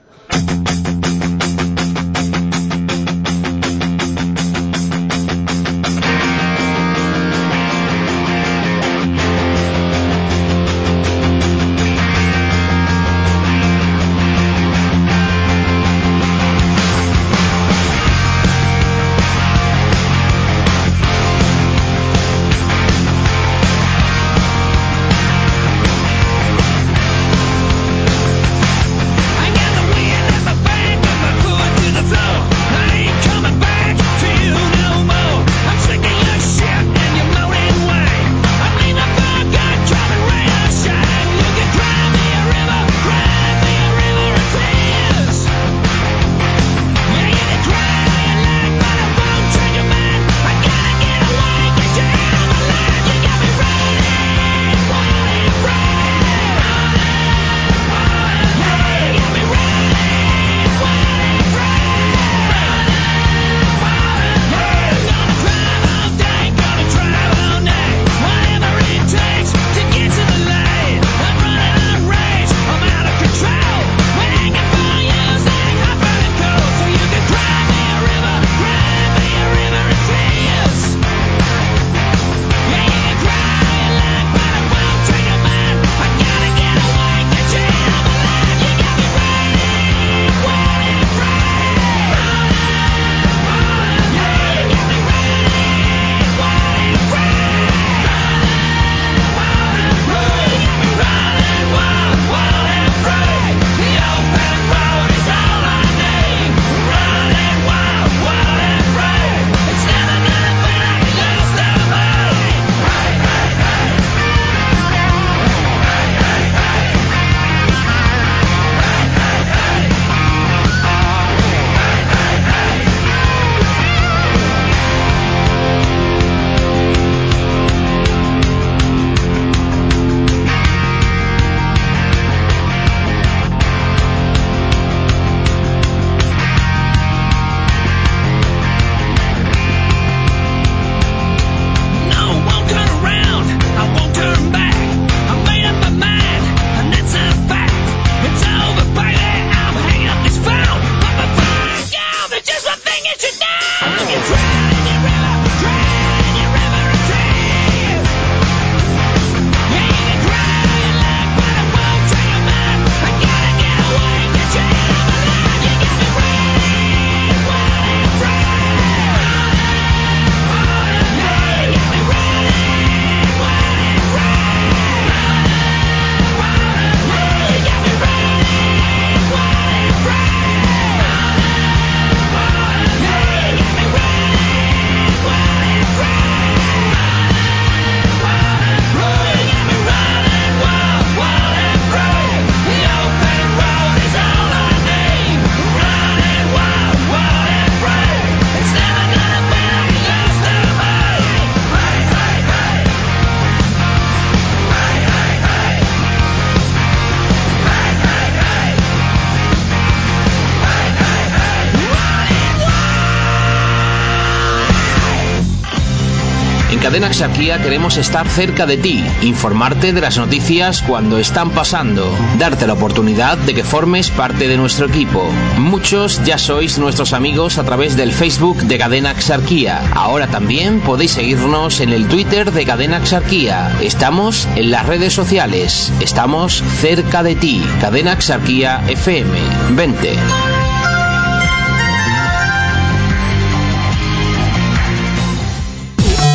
Cadena Exarquía queremos estar cerca de ti, informarte de las noticias cuando están pasando, darte la oportunidad de que formes parte de nuestro equipo. Muchos ya sois nuestros amigos a través del Facebook de Cadena Exarquía. Ahora también podéis seguirnos en el Twitter de Cadena Exarquía. Estamos en las redes sociales. Estamos cerca de ti. Cadena Exarquía FM. Vente.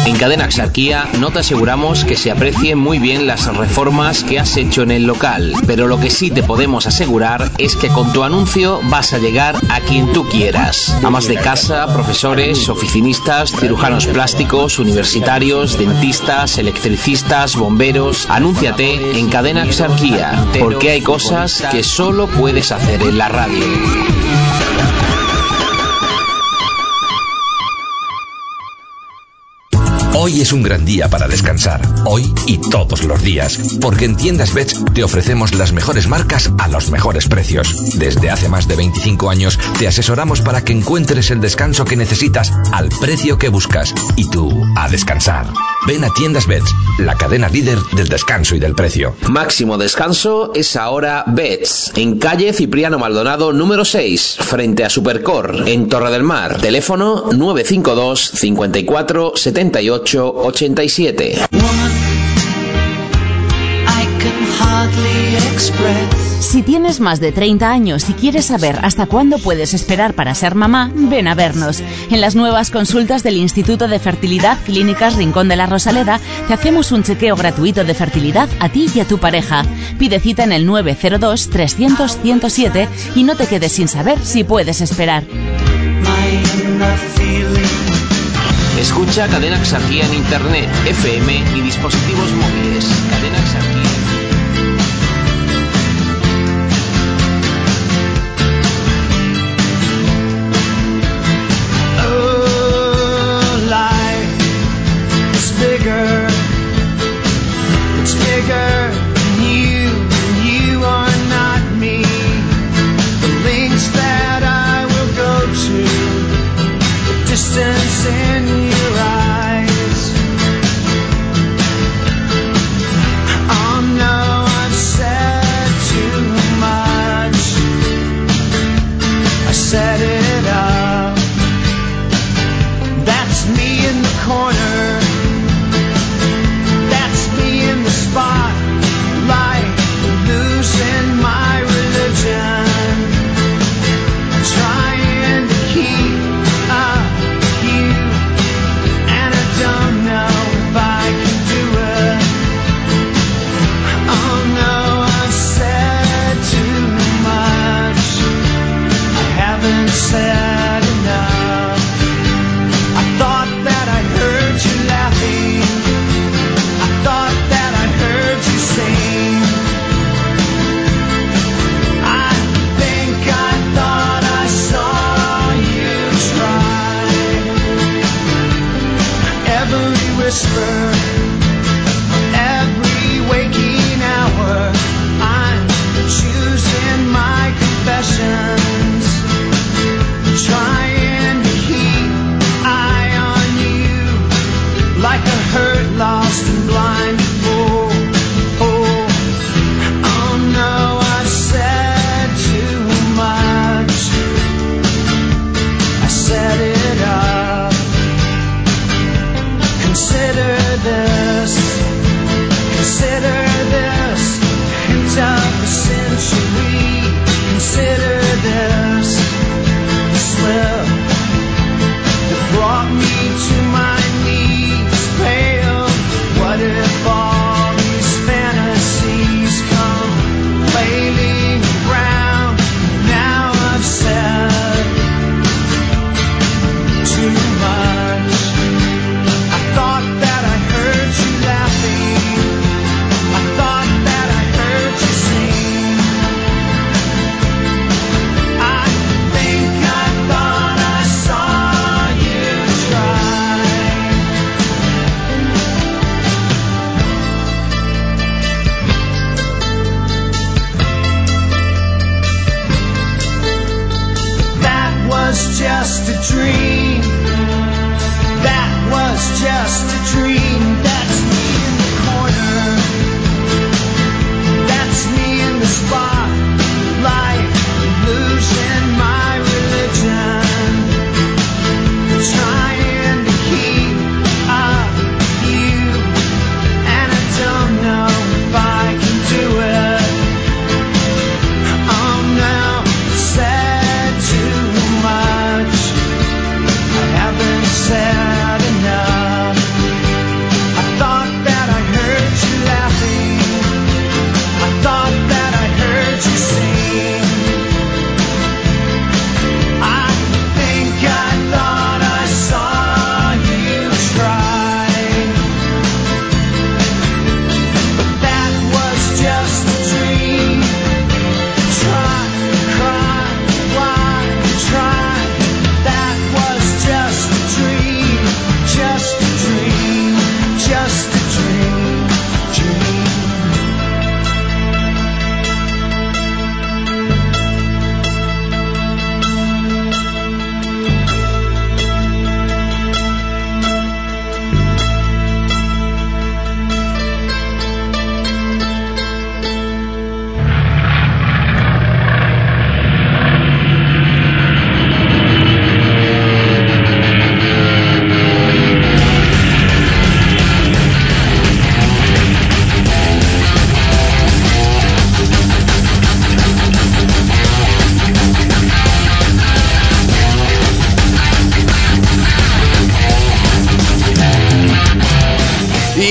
En Cadena Exarquía no te aseguramos que se aprecien muy bien las reformas que has hecho en el local, pero lo que sí te podemos asegurar es que con tu anuncio vas a llegar a quien tú quieras. Amas de casa, profesores, oficinistas, cirujanos plásticos, universitarios, dentistas, electricistas, bomberos. Anúnciate en Cadena Exarquía, porque hay cosas que solo puedes hacer en la radio. Hoy es un gran día para descansar, hoy y todos los días, porque en Tiendas Bets te ofrecemos las mejores marcas a los mejores precios. Desde hace más de 25 años te asesoramos para que encuentres el descanso que necesitas al precio que buscas y tú a descansar. Ven a Tiendas Bets, la cadena líder del descanso y del precio. Máximo descanso es ahora Bets, en calle Cipriano Maldonado número 6, frente a Supercor, en Torre del Mar. Teléfono 952 54 78 87. I can hardly express. Si tienes más de 30 años y quieres saber hasta cuándo puedes esperar para ser mamá, ven a vernos. En las nuevas consultas del Instituto de Fertilidad Clínicas Rincón de la Rosaleda te hacemos un chequeo gratuito de fertilidad a ti y a tu pareja. Pide cita en el 902 300 107 y no te quedes sin saber si puedes esperar. Escucha Cadena Exarquía en Internet, FM y dispositivos móviles. Cadena Exarquía.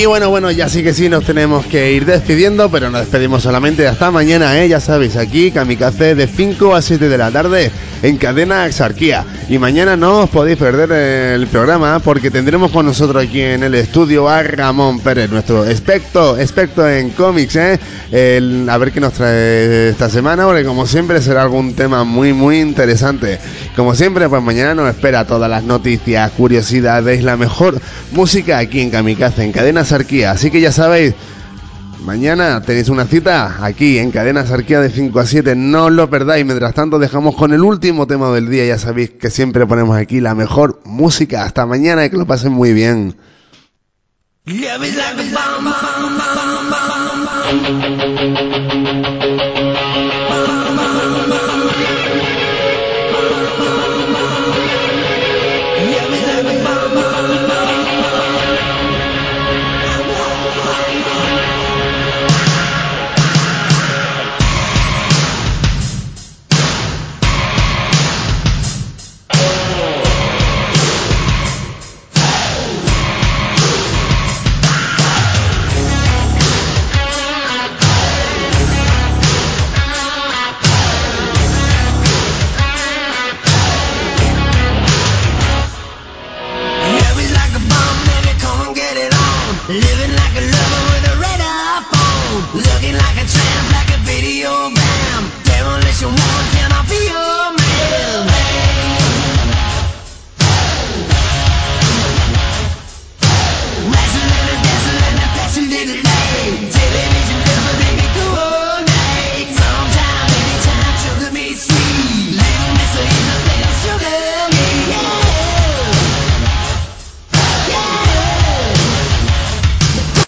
Bueno, bueno, ya sí que sí nos tenemos que ir despidiendo, pero nos despedimos solamente hasta mañana, ¿eh? Ya sabéis, aquí Kamikaze de 5 a 7 de la tarde en cadena Exarquía. Y mañana no os podéis perder el programa porque tendremos con nosotros aquí en el estudio a Ramón Pérez, nuestro experto, experto en cómics, ¿eh? El- a ver qué nos trae esta semana, porque como siempre será algún tema muy, muy interesante. Como siempre, pues mañana nos espera todas las noticias, curiosidades, la mejor música aquí en Kamikaze, en cadena Exarquía. Así que ya sabéis, Mañana tenéis una cita aquí en Cadena Sarquía de 5 a 7. No lo perdáis. Mientras tanto, dejamos con el último tema del día. Ya sabéis que siempre ponemos aquí la mejor música. Hasta mañana y que lo pasen muy bien.